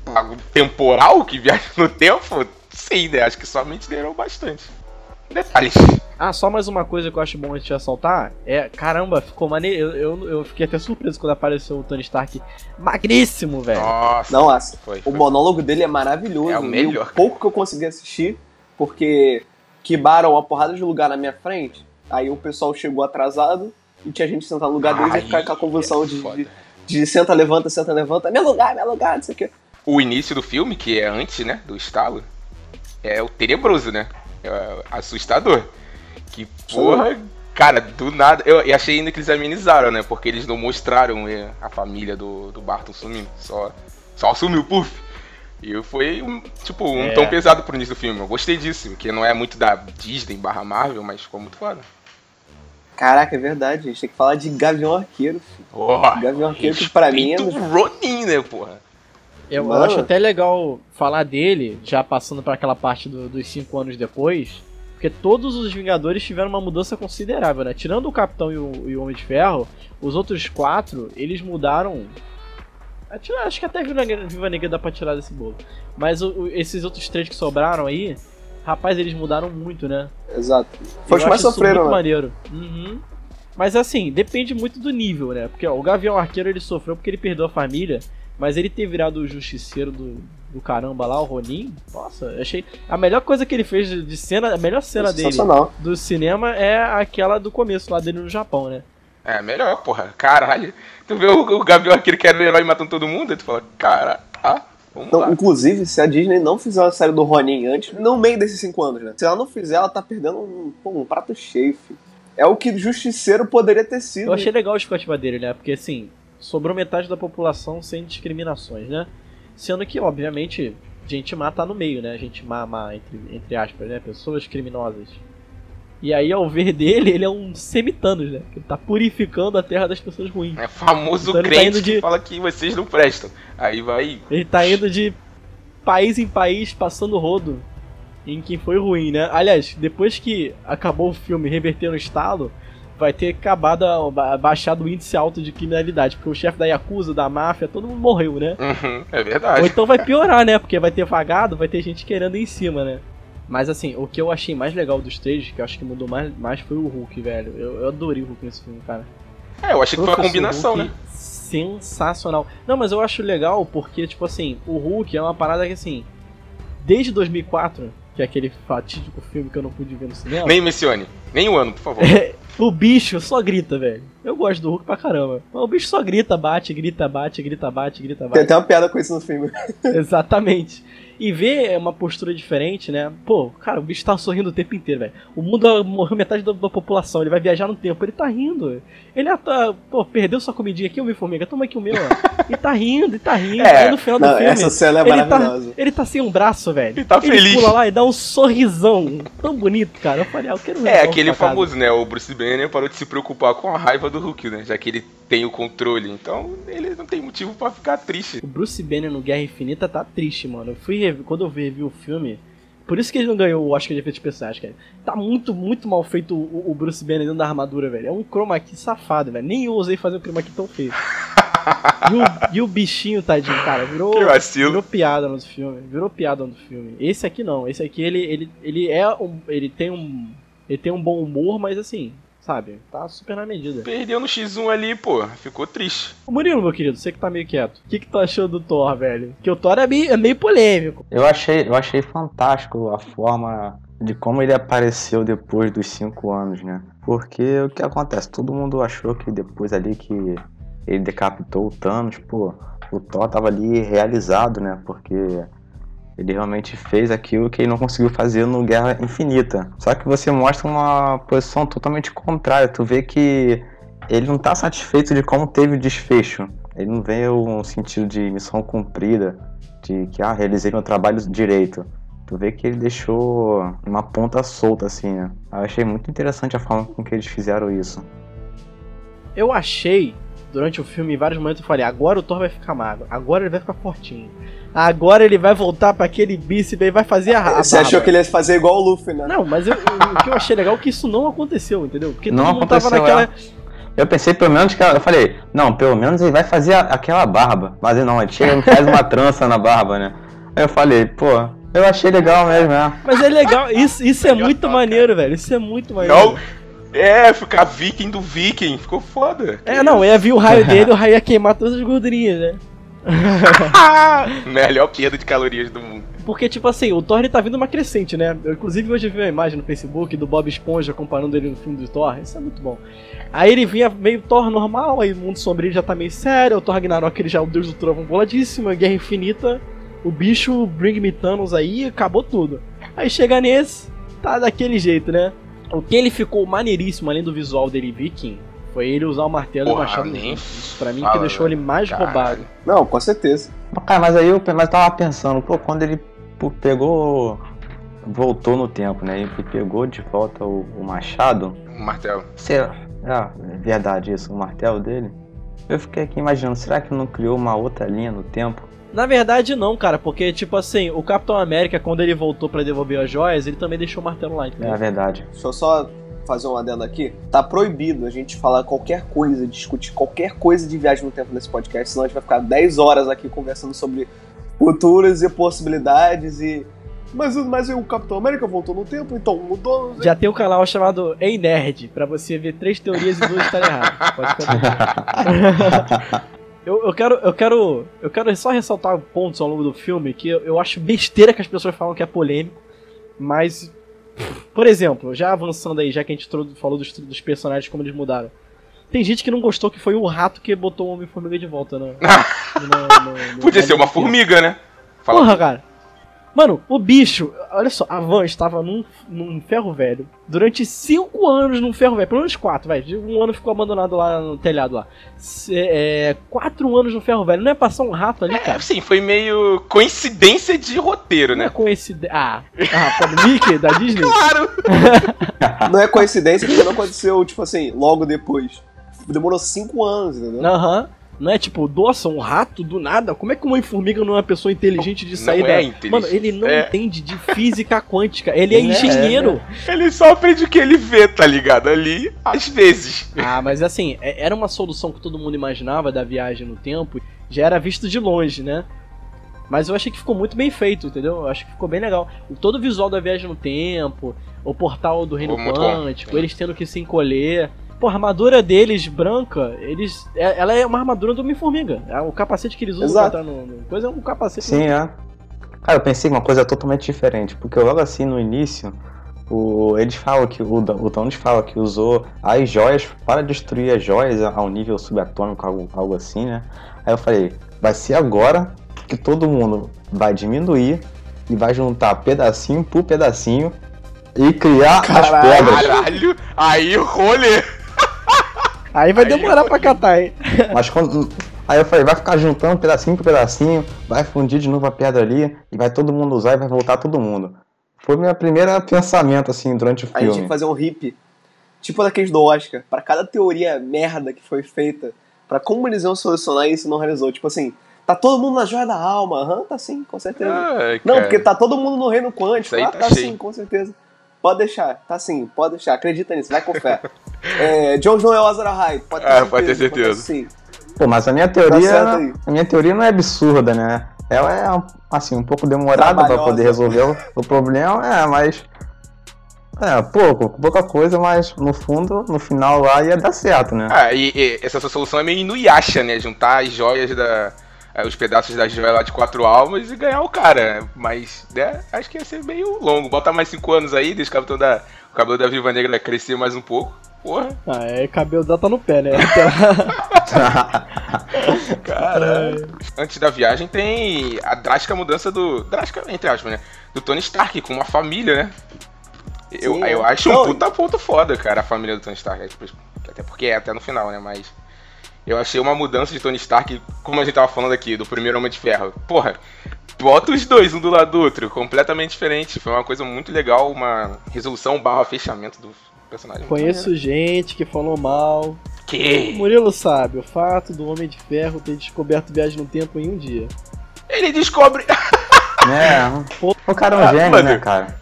algo temporal que viaja no tempo, sim, né? Acho que somente melhorou bastante. Detalhes. Ah, só mais uma coisa que eu acho bom a gente ressaltar é, caramba, ficou maneiro. Eu, eu, eu fiquei até surpreso quando apareceu o Tony Stark magríssimo, velho. Nossa. Não, assim, Foi, o foi. monólogo dele é maravilhoso. É o melhor, E o pouco que eu consegui assistir, porque quebaram uma porrada de lugar na minha frente, aí o pessoal chegou atrasado e tinha gente sentado no lugar deles e ficar com aquela convulsão é de, de, de senta, levanta, senta, levanta. Meu lugar, meu lugar, não sei o quê. O início do filme, que é antes, né, do estalo, é o tenebroso, né? É assustador. Que porra, cara, do nada. Eu, eu achei ainda que eles amenizaram, né? Porque eles não mostraram é, a família do, do Barton sumindo. Só, só sumiu, puf. E foi, um, tipo, um É. tom pesado pro início do filme. Eu gostei disso, porque não é muito da Disney barra Marvel, mas ficou muito foda. Caraca, é verdade, a gente tem que falar de Gavião Arqueiro, filho. Porra, Gavião Arqueiro que pra mim é... Ronin, né, porra? Eu, Mano. acho até legal falar dele, já passando para aquela parte do- dos cinco anos depois, porque todos os Vingadores tiveram uma mudança considerável, né? Tirando o Capitão e o, e o Homem de Ferro, os outros quatro, eles mudaram. Acho que até Viva Negra, Viva Negra dá pra tirar desse bolo. Mas o- esses outros três que sobraram aí, rapaz, eles mudaram muito, né? Exato. Foi os mais sofreram, muito né? maneiro. Uhum. Mas assim, depende muito do nível, né? Porque ó, o Gavião Arqueiro ele sofreu porque ele perdeu a família, mas ele ter virado o justiceiro do, do caramba lá, o Ronin, nossa, eu achei. A melhor coisa que ele fez de cena, a melhor cena dele Sensacional. do cinema é aquela do começo lá dele no Japão, né? É, melhor, porra. Caralho. Tu vê o, o Gabriel aquele que era o herói matando todo mundo, aí tu fala, cara, tá, vamos Então, lá. inclusive, se a Disney não fizer uma série do Ronin antes, no meio desses cinco anos, né? Se ela não fizer, ela tá perdendo um, pô, um prato cheio, filho. é o que Justiceiro poderia ter sido. Eu achei legal a justificativa dele, né? Porque assim, sobrou metade da população sem discriminações, né? Sendo que, obviamente, gente má tá no meio, né? Gente má, má entre, entre aspas, né? Pessoas criminosas. E aí, ao ver dele, ele é um semitanos, né? Que tá purificando a terra das pessoas ruins. É famoso Então ele tá crente indo de- que fala que vocês não prestam. Aí vai. Ele tá indo de país em país, passando rodo em quem foi ruim, né? Aliás, depois que acabou o filme reverter no estalo, vai ter acabado, baixado o índice alto de criminalidade, porque o chefe da Yakuza, da máfia, todo mundo morreu, né? Uhum, é Ou verdade. então vai piorar, né? Porque vai ter vagado, vai ter gente querendo em cima, né? Mas assim, o que eu achei mais legal dos três, que eu acho que mudou mais, mais foi o Hulk, velho. Eu, eu adorei o Hulk nesse filme, cara. É, eu achei que foi uma Professor combinação, Hulk, né? Sensacional. Não, mas eu acho legal porque, tipo assim, o Hulk é uma parada que, assim, desde 2004, que é aquele fatídico filme que eu não pude ver no cinema, Nem mencione. Nem o ano, por favor. o bicho só grita, velho. Eu gosto do Hulk pra caramba. Mas o bicho só grita, bate, grita, bate, grita, bate, grita, bate. Tem até uma piada com isso no filme. Exatamente. E ver uma postura diferente, né? Pô, cara, o bicho tá sorrindo o tempo inteiro, velho. O mundo morreu metade da, da população, ele vai viajar no tempo, ele tá rindo. Ele ah, tá, pô, perdeu sua comidinha aqui, ô meu formiga, toma aqui o meu, ó. E tá rindo, e tá rindo. É. Aí no final do Não, filme. essa cena é ele tá, maravilhosa. ele tá sem um braço, velho. Ele tá feliz. pula lá e dá um sorrisão. Tão bonito, cara. Eu falei, ah, eu quero ver É, aquele pra casa. famoso, né? O Bruce Banner parou de se preocupar com a raiva do Hulk, né? Já que ele tem o controle. Então, ele não tem motivo pra ficar triste. O Bruce Banner no Guerra Infinita tá triste, mano. Eu fui quando eu revi o filme, por isso que ele não ganhou o Oscar de efeitos especiais, cara. Tá muito, muito mal feito o, o Bruce Banner dentro da armadura, velho. É um chroma key safado, velho. Nem eu ousei fazer um chroma key tão feio. E o, e o bichinho, tadinho, cara, virou, virou piada no filme. Virou piada no filme. Esse aqui não. Esse aqui, ele, ele, ele é um. Ele tem um. Ele tem um bom humor, mas assim, sabe? Tá super na medida. Perdeu no X1 ali, pô. Ficou triste. Ô, Murilo, meu querido, você que tá meio quieto. O que, que tu achou do Thor, velho? Que o Thor é meio, é meio polêmico. Eu achei, eu achei fantástico a forma de como ele apareceu depois dos cinco anos, né? Porque o que acontece? Todo mundo achou que depois ali que ele decapitou o Thanos, pô, o Thor tava ali realizado, né? Porque ele realmente fez aquilo que ele não conseguiu fazer no Guerra Infinita. Só que você mostra uma posição totalmente contrária. Tu vê que ele não tá satisfeito de como teve o desfecho. Ele não vê um sentido de missão cumprida, de que, ah, realizei meu trabalho direito. Tu vê que ele deixou uma ponta solta, assim, né? Eu achei muito interessante a forma com que eles fizeram isso. Eu achei, durante o filme, em vários momentos eu falei, agora o Thor vai ficar magro, agora ele vai ficar fortinho. Agora ele vai voltar pra aquele bíceps e vai fazer a, a Você achou que ele ia fazer igual o Luffy, né? Não, mas eu- o que eu achei legal é que isso não aconteceu, entendeu? Porque Não todo mundo tava aconteceu, naquela. Eu pensei pelo menos que. ela- Eu falei, não, pelo menos ele vai fazer a- aquela barba. Mas não, ele chega e faz uma trança na barba, né? Aí eu falei, pô, eu achei legal mesmo, né? Mas é legal, isso, isso é muito maneiro, velho. Isso é muito maneiro. Não. É, ficar viking do viking. Ficou foda. É, não, ia vir o raio dele, o raio ia queimar todas as gordurinhas, né? Melhor perda de calorias do mundo. Porque, tipo assim, o Thor ele tá vindo uma crescente, né? Eu, inclusive, hoje eu vi uma imagem no Facebook do Bob Esponja comparando ele no filme do Thor. Isso é muito bom. Aí ele vinha meio Thor normal, aí o mundo sombrio já tá meio sério. O Thor Ragnarok ele já é o deus do trovão boladíssimo. a Guerra Infinita, o bicho Bring Me Thanos aí, acabou tudo. Aí chega nesse, tá daquele jeito, né? O que ele ficou maneiríssimo, além do visual dele viking, foi ele usar o martelo e o Porra, machado. nem Isso pra mim fala, que deixou ele mais caralho. roubado. Não, com certeza. Cara, mas aí eu mas eu tava pensando, pô, quando ele pegou. Voltou no tempo, né? E pegou de volta o, o machado. Um martelo. Será? Ah, é verdade isso, o martelo dele. Eu fiquei aqui imaginando, será que não criou uma outra linha no tempo? Na verdade, não, cara, porque, tipo assim, o Capitão América, quando ele voltou pra devolver as joias, ele também deixou o martelo lá, É entendeu? a verdade. Deixa eu só fazer um adendo aqui. Tá proibido a gente falar qualquer coisa, discutir qualquer coisa de viagem no tempo nesse podcast, senão a gente vai ficar 10 horas aqui conversando sobre futuras e possibilidades e. Mas, o- mas o Capitão América voltou no tempo, então mudou. Já tem um canal chamado Ei Nerd, pra você ver três teorias e duas estarem erradas. Pode ficar eu, eu quero, eu quero, eu quero só ressaltar pontos ao longo do filme que eu, eu acho besteira que as pessoas falam que é polêmico, mas, por exemplo, já avançando aí, já que a gente falou dos, dos personagens como eles mudaram, tem gente que não gostou que foi o rato que botou o Homem-Formiga de volta, né? No- no- no- Podia ser uma formiga, né? Fala- Porra, cara. Mano, o bicho, olha só, a van estava num, num ferro velho durante cinco anos num ferro velho, pelo menos quatro, vai. Um ano ficou abandonado lá no telhado lá. C- É, quatro anos no ferro velho. Não é passar um rato ali, É, cara? assim, foi meio coincidência de roteiro, Não é né? coincidência. Ah, ah, Mickey, da Disney? Claro! Não é coincidência porque não aconteceu, tipo assim, logo depois. Demorou cinco anos, entendeu? Aham. Não é tipo, nossa, um rato do nada? Como é que uma formiga não é uma pessoa inteligente de Não sair é da. inteligente. Mano, ele não É. entende de física quântica. Ele é é, engenheiro. Ele só aprende o que ele vê, tá ligado? Ali, às vezes. Ah, mas assim, é- era uma solução que todo mundo imaginava da viagem no tempo, já era visto de longe, né? Mas eu achei que ficou muito bem feito, entendeu? Eu acho que ficou bem legal. Todo o visual da viagem no tempo, o portal do reino quântico, eles tendo que se encolher. Pô, a armadura deles, branca, eles. é- Ela é uma armadura do Homem-Formiga. É, O capacete que eles usam Exato. pra entrar no, no. Coisa é um capacete. Sim, é. Cara, eu pensei uma coisa totalmente diferente, porque logo assim no início, o, eles falam que o, o Thanos fala que usou as joias para destruir as joias ao nível subatômico, algo, algo assim, né? Aí eu falei, vai ser agora que todo mundo vai diminuir e vai juntar pedacinho por pedacinho e criar as Caralho. pedras. Caralho! Aí o rolê! Aí vai Aí demorar pra catar, hein? Mas quando. Aí eu falei, vai ficar juntando pedacinho por pedacinho, vai fundir de novo a pedra ali, e vai todo mundo usar e vai voltar todo mundo. Foi meu primeiro pensamento, assim, durante o A gente tinha filme. que fazer um hip, tipo daqueles do Oscar, pra cada teoria merda que foi feita, pra como eles iam solucionar isso não realizou. Tipo assim, tá todo mundo na joia da alma, aham, tá sim, com certeza. Ai, não, porque tá todo mundo no reino quântico, ah, tá tá sim, com certeza. Pode deixar, tá sim, pode deixar, acredita nisso, vai com fé. é, John John é o Azara High, pode ter Ah, certeza. pode ter certeza. sim. Pô, mas a minha Tá teoria. aí. a minha teoria não é absurda, né? Ela é, assim, um pouco demorada pra Trabalhosa. poder resolver o, o problema, é, mas. É, pouco, pouca coisa, mas no fundo, no final lá ia dar certo, né? Ah, e, e essa sua solução é meio Inuyasha, né? Juntar as joias da. Eh, Os pedaços da joia lá de quatro almas e ganhar o cara. Mas, né, acho que ia ser meio longo. Bota mais cinco anos aí, deixa o cabelo da, o cabelo da Viva Negra crescer mais um pouco. Porra, Ah, é cabelo dela tá no pé, né? Lá- caralho. Antes da viagem tem a drástica mudança do. Drástica, entre aspas, né? Do Tony Stark com uma família, né? Eu, Sim, eu é. acho Não, um puta ponto foda, cara, a família do Tony Stark. é, tipo, Até porque é até no final, né? Mas. Eu achei uma mudança de Tony Stark, como a gente tava falando aqui, do primeiro Homem de Ferro. Porra, bota os dois um do lado do outro, completamente diferente. Foi uma coisa muito legal, uma resolução barra fechamento do personagem. Conheço gente que falou mal. O Que? Murilo sabe, o fato do Homem de Ferro ter descoberto viagem no tempo em um dia. Ele descobre. É, o cara é um gênio, né, cara?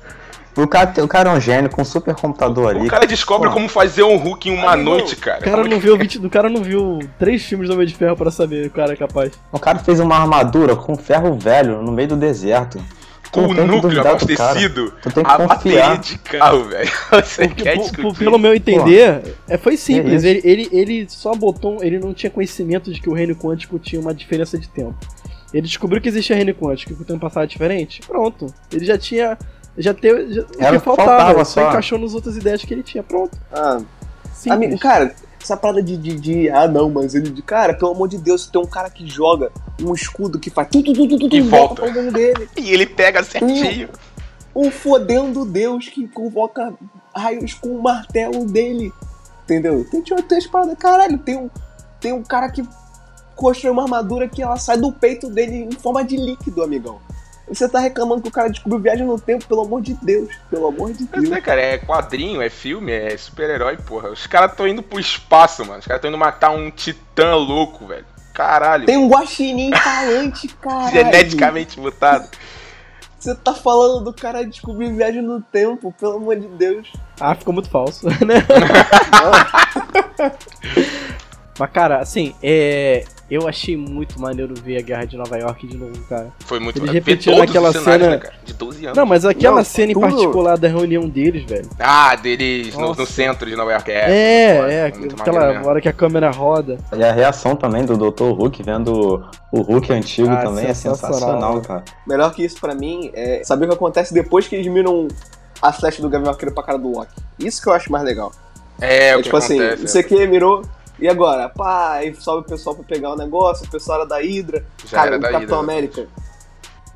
O cara, o cara é um gênio com um super computador ali. O cara descobre Pô. como fazer um Hulk em uma Amigo, noite, cara. O cara não viu 20, o cara não viu três filmes do Homem de Ferro pra saber o cara é capaz. O cara fez uma armadura com ferro velho no meio do deserto. Com o núcleo abastecido. Tu tem que A bateria confiar. de carro, velho. Você Porque, quer po- discutir? po- pelo meu entender, é, foi simples. isso? Ele, ele, ele só botou. um- Ele não tinha conhecimento de que o reino quântico tinha uma diferença de tempo. Ele descobriu que existia reino quântico, que o tempo passado é diferente. Pronto. Ele já tinha. Já teve. Já, o Era que o que faltava, faltava só só. encaixou nas outras ideias que ele tinha. Pronto. Ah, Simples. amigo, cara, essa parada de, de, de- Ah, não, mas ele. de- Cara, pelo amor de Deus, tem um cara que joga um escudo que faz. Tu, tu, tu, tu, tu, E volta volta. dele. E ele pega certinho. Um fodendo Deus que convoca raios com o martelo dele. Entendeu? Tem, tem tem as paradas. Caralho, tem um, tem um cara que construiu uma armadura que ela sai do peito dele em forma de líquido, amigão. Você tá reclamando que o cara descobriu viagem no tempo, pelo amor de Deus. Pelo amor de Mas, Deus. né, cara, é quadrinho, é filme, é super-herói, porra. Os caras tão indo pro espaço, mano. Os caras tão indo matar um titã louco, velho. Caralho. Tem um guaxinim falante, cara. Geneticamente mutado. Você tá falando do cara descobrir viagem no tempo, pelo amor de Deus. Ah, ficou muito falso, né? Mas, cara, assim, é. Eu achei muito maneiro ver a Guerra de Nova York de novo, cara. Foi muito Eles repetiram aquela cena- né, cara? De 12 anos. Não, mas aquela Não, cena em tudo- particular da reunião deles, velho. Ah, deles no, no centro de Nova York. É, É, é, muito aquela hora que a câmera roda. E a reação também do Dr. Hulk vendo o Hulk antigo Ah, também é sensacional. sensacional, cara. Melhor que isso pra mim é saber o que acontece depois que eles miram a flecha do Gavião Arqueiro pra cara do Loki. Isso que eu acho mais legal. É, É, o que tipo assim, acontece. você que mirou, e agora? Pá, aí sobe o pessoal pra pegar o negócio, o pessoal era da Hydra, Já cara, era o da Capitão Hydra, América.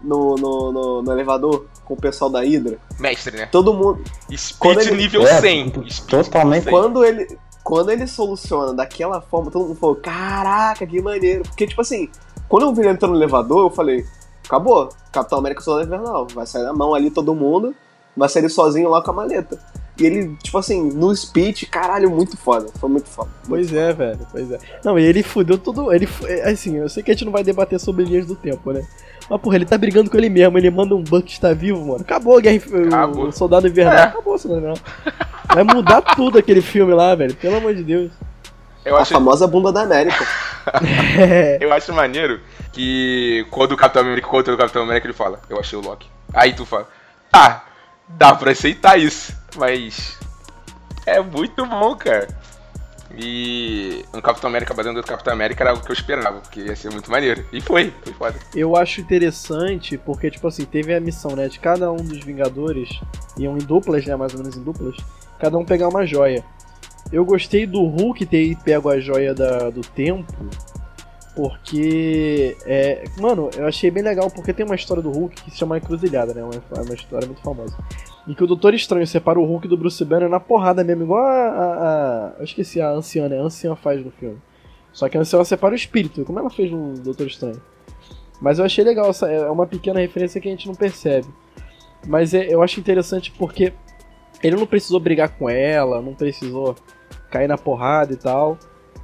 no, no, no, no elevador com o pessoal da Hydra. Mestre, né? Todo mundo. Speed ele- nível É, 100. t- Speed totalmente. nível 100. Quando ele. Quando ele soluciona daquela forma, todo mundo falou, caraca, que maneiro. Porque, tipo assim, quando eu vi ele entrando no elevador, eu falei, acabou, Capitão América Soldado Invernal. Vai sair na mão ali todo mundo, vai sair ele sozinho lá com a maleta. E ele, tipo assim, no speech, caralho, muito foda. Foi muito foda. Pois é, velho, pois é. Não, e ele fudeu tudo. Ele, é, assim, eu sei que a gente não vai debater sobre linhas do tempo, né? Mas, porra, ele tá brigando com ele mesmo, ele manda um Buck está vivo, mano. Acabou a guerra, Acabou. o Soldado Invernal. É. Acabou o Soldado Invernal. Vai mudar tudo aquele filme lá, velho. Pelo amor de Deus. Eu A acho, famosa bunda da América. É. eu acho maneiro que quando o Capitão América contra o Capitão América, ele fala, eu achei o Loki. Aí tu fala, ah, dá pra aceitar isso, mas é muito bom, cara. E um Capitão América batendo outro Capitão América era algo que eu esperava, porque ia ser muito maneiro. E foi, foi foda. Eu acho interessante porque, tipo assim, teve a missão, né? De cada um dos Vingadores, iam em duplas, né? Mais ou menos em duplas, cada um pegar uma joia. Eu gostei do Hulk ter pego a joia da, do tempo, porque. É, mano, eu achei bem legal porque tem uma história do Hulk que se chama Encruzilhada, né? Uma, uma história muito famosa. Em que o Doutor Estranho separa o Hulk do Bruce Banner na porrada mesmo, igual a. a, a- eu esqueci, a Anciã, né? A Anciã faz no filme. Só que a Anciã separa o espírito, como ela fez no Doutor Estranho. Mas eu achei legal, essa é uma pequena referência que a gente não percebe. Mas é- eu acho interessante porque ele não precisou brigar com ela, não precisou cair na porrada e tal.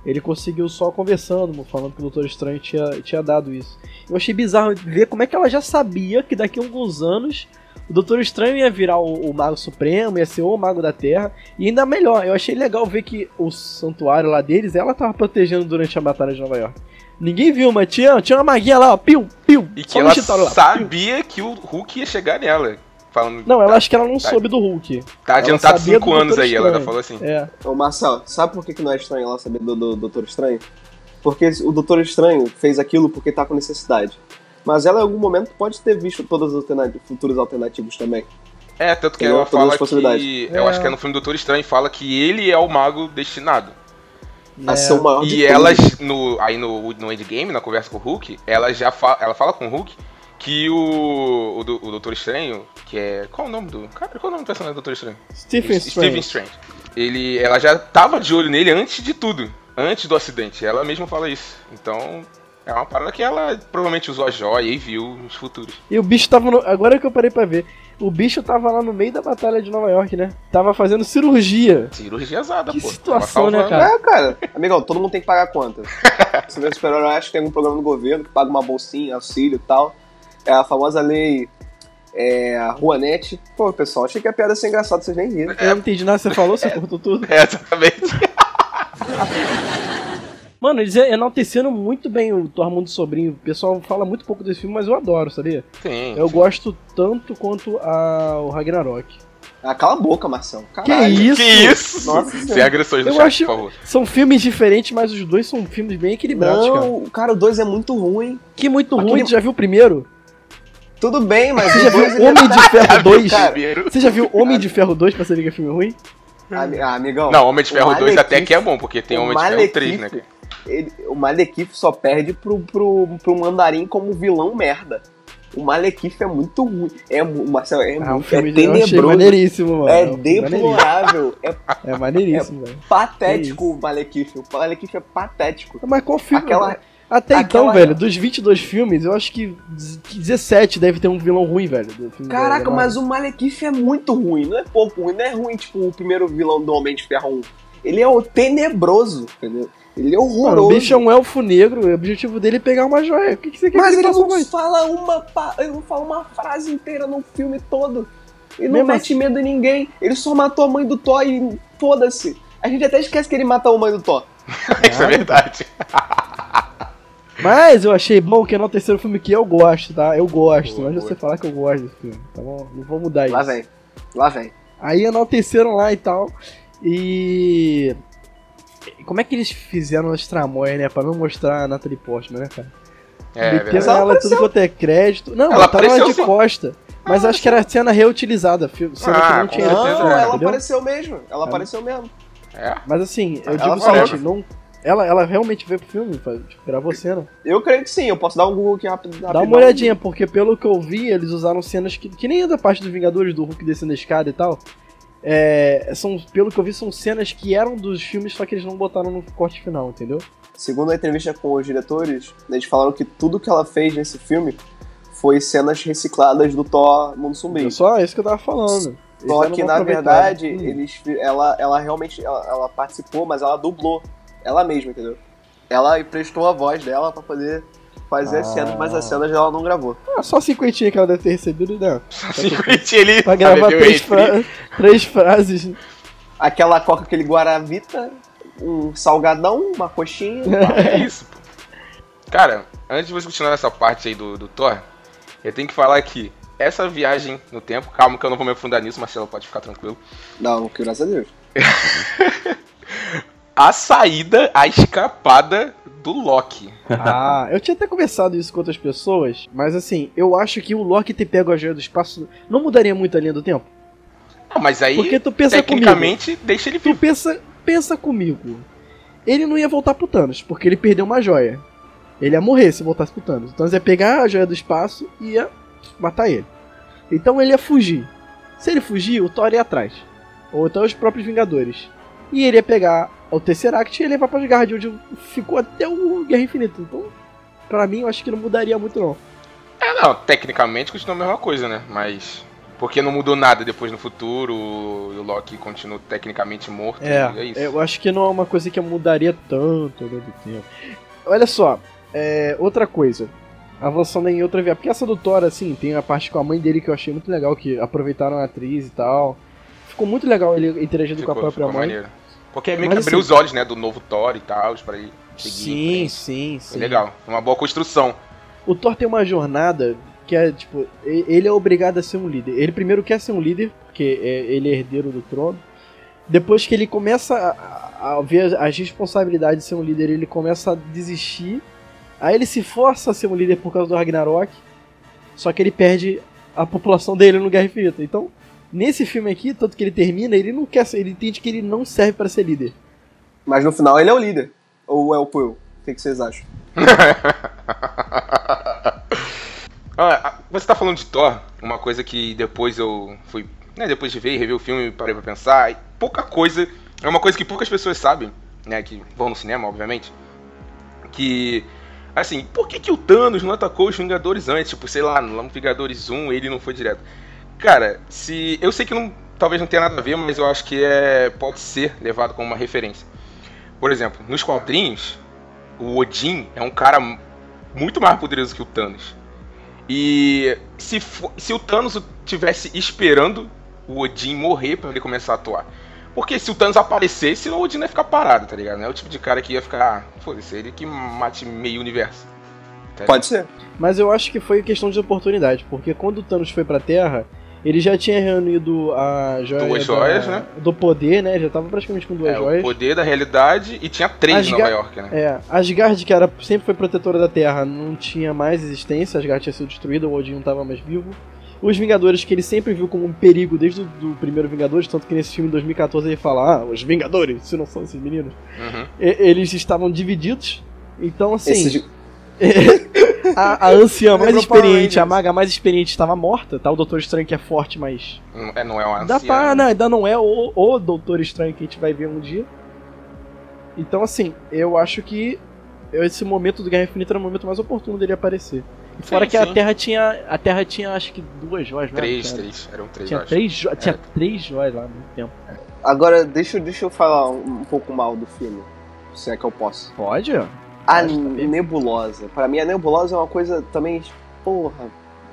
Ele conseguiu só conversando, falando que o Doutor Estranho tinha, tinha dado isso. Eu achei bizarro ver como é que ela já sabia que daqui a alguns anos o Doutor Estranho ia virar o, o Mago Supremo, ia ser o Mago da Terra. E ainda melhor, eu achei legal ver que o santuário lá deles, ela tava protegendo durante a Batalha de Nova York. Ninguém viu, mas tinha, tinha uma maguinha lá, ó, piu, piu. E que ela lá, sabia que o Hulk ia chegar nela. Falando, Não, ela acho que ela não Tá. soube do Hulk. tá ela adiantado sabia 5 do anos aí, ela ainda Estranho. falou assim. É. Ô Marcel, sabe por que, que não é estranho ela saber do, do Doutor Estranho? Porque o Doutor Estranho fez aquilo porque tá com necessidade. Mas ela em algum momento pode ter visto todas as alternativas, futuros alternativos também. É, tanto que ela fala que. É. Eu acho que é no filme Doutor Estranho fala que ele é o mago destinado. A É. ser o maior de E elas, no, aí no, no endgame, na conversa com o Hulk, ela já fa ela fala com o Hulk que o, o, do- o Doutor Estranho, que é. Qual o nome do. Cara, qual o nome do personagem do Doutor Estranho? Stephen Strange. Stephen Strange. Ele, ela já tava de olho nele antes de tudo. Antes do acidente. Ela mesma fala isso. Então. É uma parada que ela provavelmente usou a joia e viu os futuros. E o bicho tava. No... Agora que eu parei pra ver. O bicho tava lá no meio da batalha de Nova York, né? Tava fazendo cirurgia. Cirurgia azada, Que pô. situação, Tava né, cara? É, cara. Amigão, todo mundo tem que pagar conta. Se vê super-herói, acho que tem algum programa do governo que paga uma bolsinha, auxílio e tal. É a famosa lei é, a Ruanete. Pô, pessoal, achei que a piada ia ser engraçada, vocês nem riram. Eu não entendi nada que você falou, você cortou tudo. É, exatamente. Mano, eles enalteceram muito bem o Tormundo Sobrinho. O pessoal fala muito pouco desse filme, mas eu adoro, sabia? Sim. Eu gosto tanto quanto a... o Ragnarok. Ah, cala a boca, Marcelo. Que Caralho. isso? Que isso? Nossa Sem Senhora. agressões no Eu chat, acho- por favor. São filmes diferentes, mas os dois são filmes bem equilibrados, cara. Não, cara, o 2 é muito ruim. Que muito Aquele- ruim, tu já viu o primeiro? Tudo bem, mas Você o já viu Homem de Ferro 2? Cara, Primeiro. Você já viu Homem de Ferro 2 pra saber que é filme ruim? Ami- ah, amigão. Não, Homem de Ferro 2 até que é bom, porque tem Homem de Ferro Malekith, 3, né, ele- o Malekith só perde pro, pro, pro Mandarim como vilão merda. O Malekith é muito ruim. É, Marcelo, é, Ah, um muito, filme é tenebroso. maneiríssimo, mano. É maneiríssimo. deplorável. É É maneiríssimo, velho. patético o Malekith. O Malekith é patético. Mas qual filme? Aquela, Até então, aquela- velho, dos 22 filmes, eu acho que 17 deve ter um vilão ruim, velho. Caraca, da- mas o Malekith é muito ruim. Não é pouco ruim. Não é ruim, tipo, o primeiro vilão do Homem de Ferro 1. Ele é o tenebroso, entendeu? Ele é Mano, horroroso. o bicho é um elfo negro, o objetivo dele é pegar uma joia. O que, que você quer Mas que ele não mais? fala uma, pa- ele não fala uma frase inteira no filme todo. Ele não Mesmo mete medo em ninguém. Ele só matou a mãe do Thor e foda-se. A gente até esquece que ele matou a mãe do Thor. Isso é verdade. Mas eu achei bom que é no terceiro filme que eu gosto, tá? Eu gosto, Boa, mas boa. você falar que eu gosto desse filme, tá bom? Não vou mudar isso. Lá vem. Lá vem. Aí enalteceram lá e tal. E. Como é que eles fizeram as tramóias, né? Pra não mostrar a Natalie Portman, né, cara? É, Meteram. Ela ela tudo quanto é crédito. Não, Ela ela tava apareceu de sim. costa. Mas acho que era cena reutilizada, filme, cena Ah, que não tinha Não, é, ela entendeu? apareceu mesmo. Ela É. apareceu mesmo. É. Mas assim, eu Ela digo o seguinte, não, Ela, ela realmente veio pro filme, tipo, gravou cena. Eu creio que sim, eu posso dar um Google aqui rápido. Dá uma olhadinha, porque pelo que eu vi, eles usaram cenas que, que nem é da parte dos Vingadores, do Hulk descendo a escada e tal. É, são, pelo que eu vi, são cenas que eram dos filmes, só que eles não botaram no corte final, entendeu? Segundo a entrevista com os diretores, eles falaram que tudo que ela fez nesse filme foi cenas recicladas do Thor Mundo Sombrio. Só isso que eu tava falando. Eles Só que na verdade, Hum. eles, ela, ela realmente ela, ela participou, mas ela dublou ela mesma, entendeu? Ela emprestou a voz dela pra poder fazer as Ah. cenas, mas as cenas ela não gravou. Ah, só cinquentinha que ela deve ter recebido, né? Simplesmente ele Pra gravar três, fra- três frases. Aquela coca, aquele guaravita, um salgadão, uma coxinha. É isso, pô. Cara, antes de você continuar nessa parte aí do, do Thor, eu tenho que falar que essa viagem no tempo, calma que eu não vou me aprofundar nisso, Marcelo, pode ficar tranquilo. não, que graças a Deus. A saída, a escapada do Loki. Ah, eu tinha até conversado isso com outras pessoas, mas assim, eu acho que o Loki ter pego a joia do espaço não mudaria muito a linha do tempo. Ah, mas aí, Porque tu pensa comigo. tecnicamente, deixa ele Tu vivo. pensa, pensa comigo. Ele não ia voltar pro Thanos, porque ele perdeu uma joia. Ele ia morrer se voltasse pro Thanos. O Thanos ia pegar a joia do espaço e ia matar ele. Então ele ia fugir. Se ele fugir, o Thor ia atrás. Ou então os próprios Vingadores. E ele ia pegar o Tesseract e ia levar pra Asgard, onde ficou até o Guerra Infinita. Então, pra mim, eu acho que não mudaria muito não. É, não, tecnicamente continua a mesma coisa, né? Mas. Porque não mudou nada depois no futuro, o Loki continua tecnicamente morto. e é isso. eu acho que não é uma coisa que mudaria tanto ao longo do tempo. Olha só, é, outra coisa. Avançando em outra via. Porque essa do Thor, assim, tem a parte com a mãe dele que eu achei muito legal, que aproveitaram a atriz e tal. Ficou muito legal ele interagindo com a própria mãe. maneiro. Porque meio Mas que abriu assim- os olhos, né, do novo Thor e tal, pra ele seguir. Sim, sim, Foi sim. legal. Uma boa construção. O Thor tem uma jornada que é, tipo, ele é obrigado a ser um líder. Ele primeiro quer ser um líder, porque é- ele é herdeiro do trono. Depois que ele começa a, a ver as responsabilidades de ser um líder, ele começa a desistir. Aí ele se força a ser um líder por causa do Ragnarok. Só que ele perde a população dele no Guerra Infinita. Então, nesse filme aqui, tanto que ele termina, ele não quer ser, ele entende que ele não serve para ser líder. Mas no final ele é o líder. Ou é o Quill? O que, que vocês acham? Ah, você tá falando de Thor, uma coisa que depois eu fui. Né, depois de ver e rever o filme, parei pra pensar. e pouca coisa. É uma coisa que poucas pessoas sabem, né? Que vão no cinema, obviamente. Que. Assim, por que, que o Thanos não atacou os Vingadores antes? Tipo, sei lá, no Vingadores 1 ele não foi direto. Cara, se. Eu sei que não. Talvez não tenha nada a ver, mas eu acho que é. Pode ser levado como uma referência. Por exemplo, nos quadrinhos, o Odin é um cara muito mais poderoso que o Thanos. E se, se o Thanos tivesse esperando o Odin morrer pra ele começar a atuar. Porque se o Thanos aparecesse, o Odin não ia ficar parado, tá ligado? Não é o tipo de cara que ia ficar, ah, foda-se, ele que mate meio universo. Tá Pode ser. Mas eu acho que foi questão de oportunidade, porque quando o Thanos foi pra Terra, ele já tinha reunido a joia Duas da- joias, né? do poder, né? Já tava praticamente com duas É, o joias. poder da realidade e tinha três em Asgard- Nova York, né? É, Asgard, que era, sempre foi protetora da Terra, não tinha mais existência, Asgard tinha sido destruída, o Odin não estava mais vivo. Os Vingadores, que ele sempre viu como um perigo desde o do primeiro Vingadores, tanto que nesse filme de 2014 ele fala, ah, os Vingadores, se não são esses meninos. Uhum. E- eles estavam divididos, então assim... Esses- A, a anciã mais experiente, a maga mais experiente estava morta, tá? O Doutor Estranho que é forte, mas. Não é, não é uma Dá anciã, pra, né? não, ainda não é o, o Doutor Estranho que a gente vai ver um dia. Então, assim, eu acho que esse momento do Guerra Infinita era o momento mais oportuno dele aparecer. E fora Sim, que a sim. Terra tinha. A Terra tinha acho que duas joias, né? Três, Tinha- três. Eram três, Tinha acho. três, jo- tinha É. três joias lá no tempo. Agora, deixa, eu- deixa eu falar um, um pouco mal do filme. Se é que eu posso. Pode? A saber. nebulosa. Pra mim, a nebulosa é uma coisa também, porra,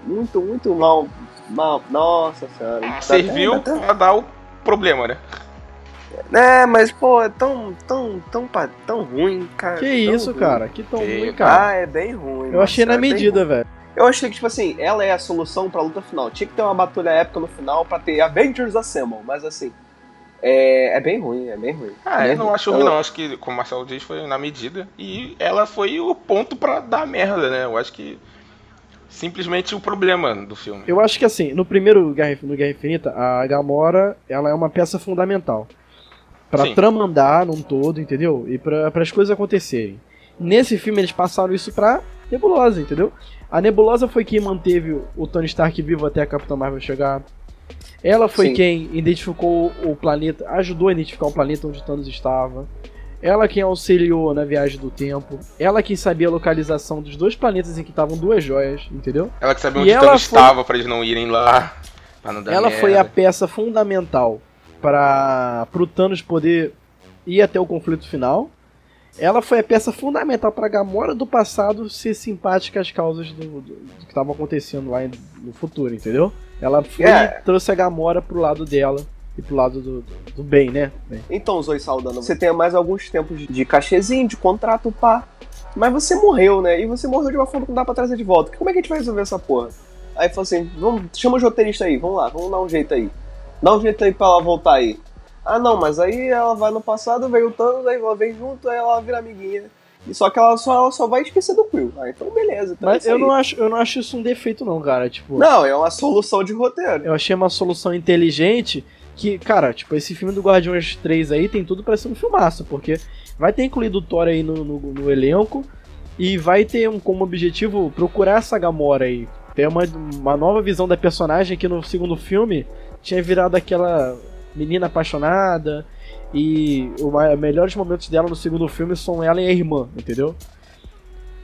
muito, muito mal. mal nossa senhora. Serviu até- dá pra dar o problema, né? até- É, mas, pô, é tão, tão, tão, tão ruim, cara. Que isso, ruim. cara? Que tão Que- ruim, cara. Ah, é bem ruim. eu achei na é medida, velho. Eu achei que, tipo assim, ela é a solução pra luta final. Tinha que ter uma batalha épica no final pra ter Avengers Assemble, mas assim. É, é bem ruim, é bem ruim. Ah, Bem eu não ruim. acho ruim, não. Acho que, como o Marcelo diz, foi na medida. E ela foi o ponto pra dar merda, né? Eu acho que. Simplesmente o problema do filme. Eu acho que assim, no primeiro Guerra, no Guerra Infinita, a Gamora ela é uma peça fundamental. Pra Sim. trama andar num todo, entendeu? E pra, as coisas acontecerem. Nesse filme eles passaram isso pra Nebulosa, entendeu? A Nebulosa foi quem manteve o Tony Stark vivo até a Capitã Marvel chegar. Ela foi Sim. quem identificou o planeta, ajudou a identificar o planeta onde Thanos estava. Ela quem auxiliou na viagem do tempo. Ela quem sabia a localização dos dois planetas em que estavam duas joias, entendeu? Ela que sabia onde Thanos foi- estava pra eles não irem lá. Pra não dar ela merda. foi a peça fundamental para o Thanos poder ir até o conflito final. Ela foi a peça fundamental para Gamora do passado ser simpática às causas do, do- do que estava acontecendo lá no futuro, entendeu? Ela foi É. e trouxe a Gamora pro lado dela e pro lado do, do, do bem, né? Bem. Então, Zoe Saldana, você tem mais alguns tempos de- cachezinho, de contrato, pá. Mas você morreu, né? E você morreu de uma forma que não dá pra trazer de volta. Como é que a gente vai resolver essa porra? Aí falou assim: vamos, chama o roteirista aí, vamos lá, vamos dar um jeito aí. Dá um jeito aí pra ela voltar aí. Ah, não, mas aí ela vai no passado, vem o Thanos, aí ela vem junto, aí ela vira amiguinha. E só que ela só, ela só vai esquecer do Quill. Ah, então beleza. Então é Mas isso eu não, acho, eu não acho isso um defeito, não, cara. Tipo, Não, é uma solução de roteiro. eu achei uma solução inteligente que, cara, tipo, esse filme do Guardiões 3 aí tem tudo pra ser um filmaço, porque vai ter incluído o Thor aí no, no, no elenco e vai ter um, como objetivo procurar essa Gamora aí. Ter uma, uma nova visão da personagem que no segundo filme tinha virado aquela menina apaixonada e os melhores momentos dela no segundo filme são ela e a irmã, entendeu?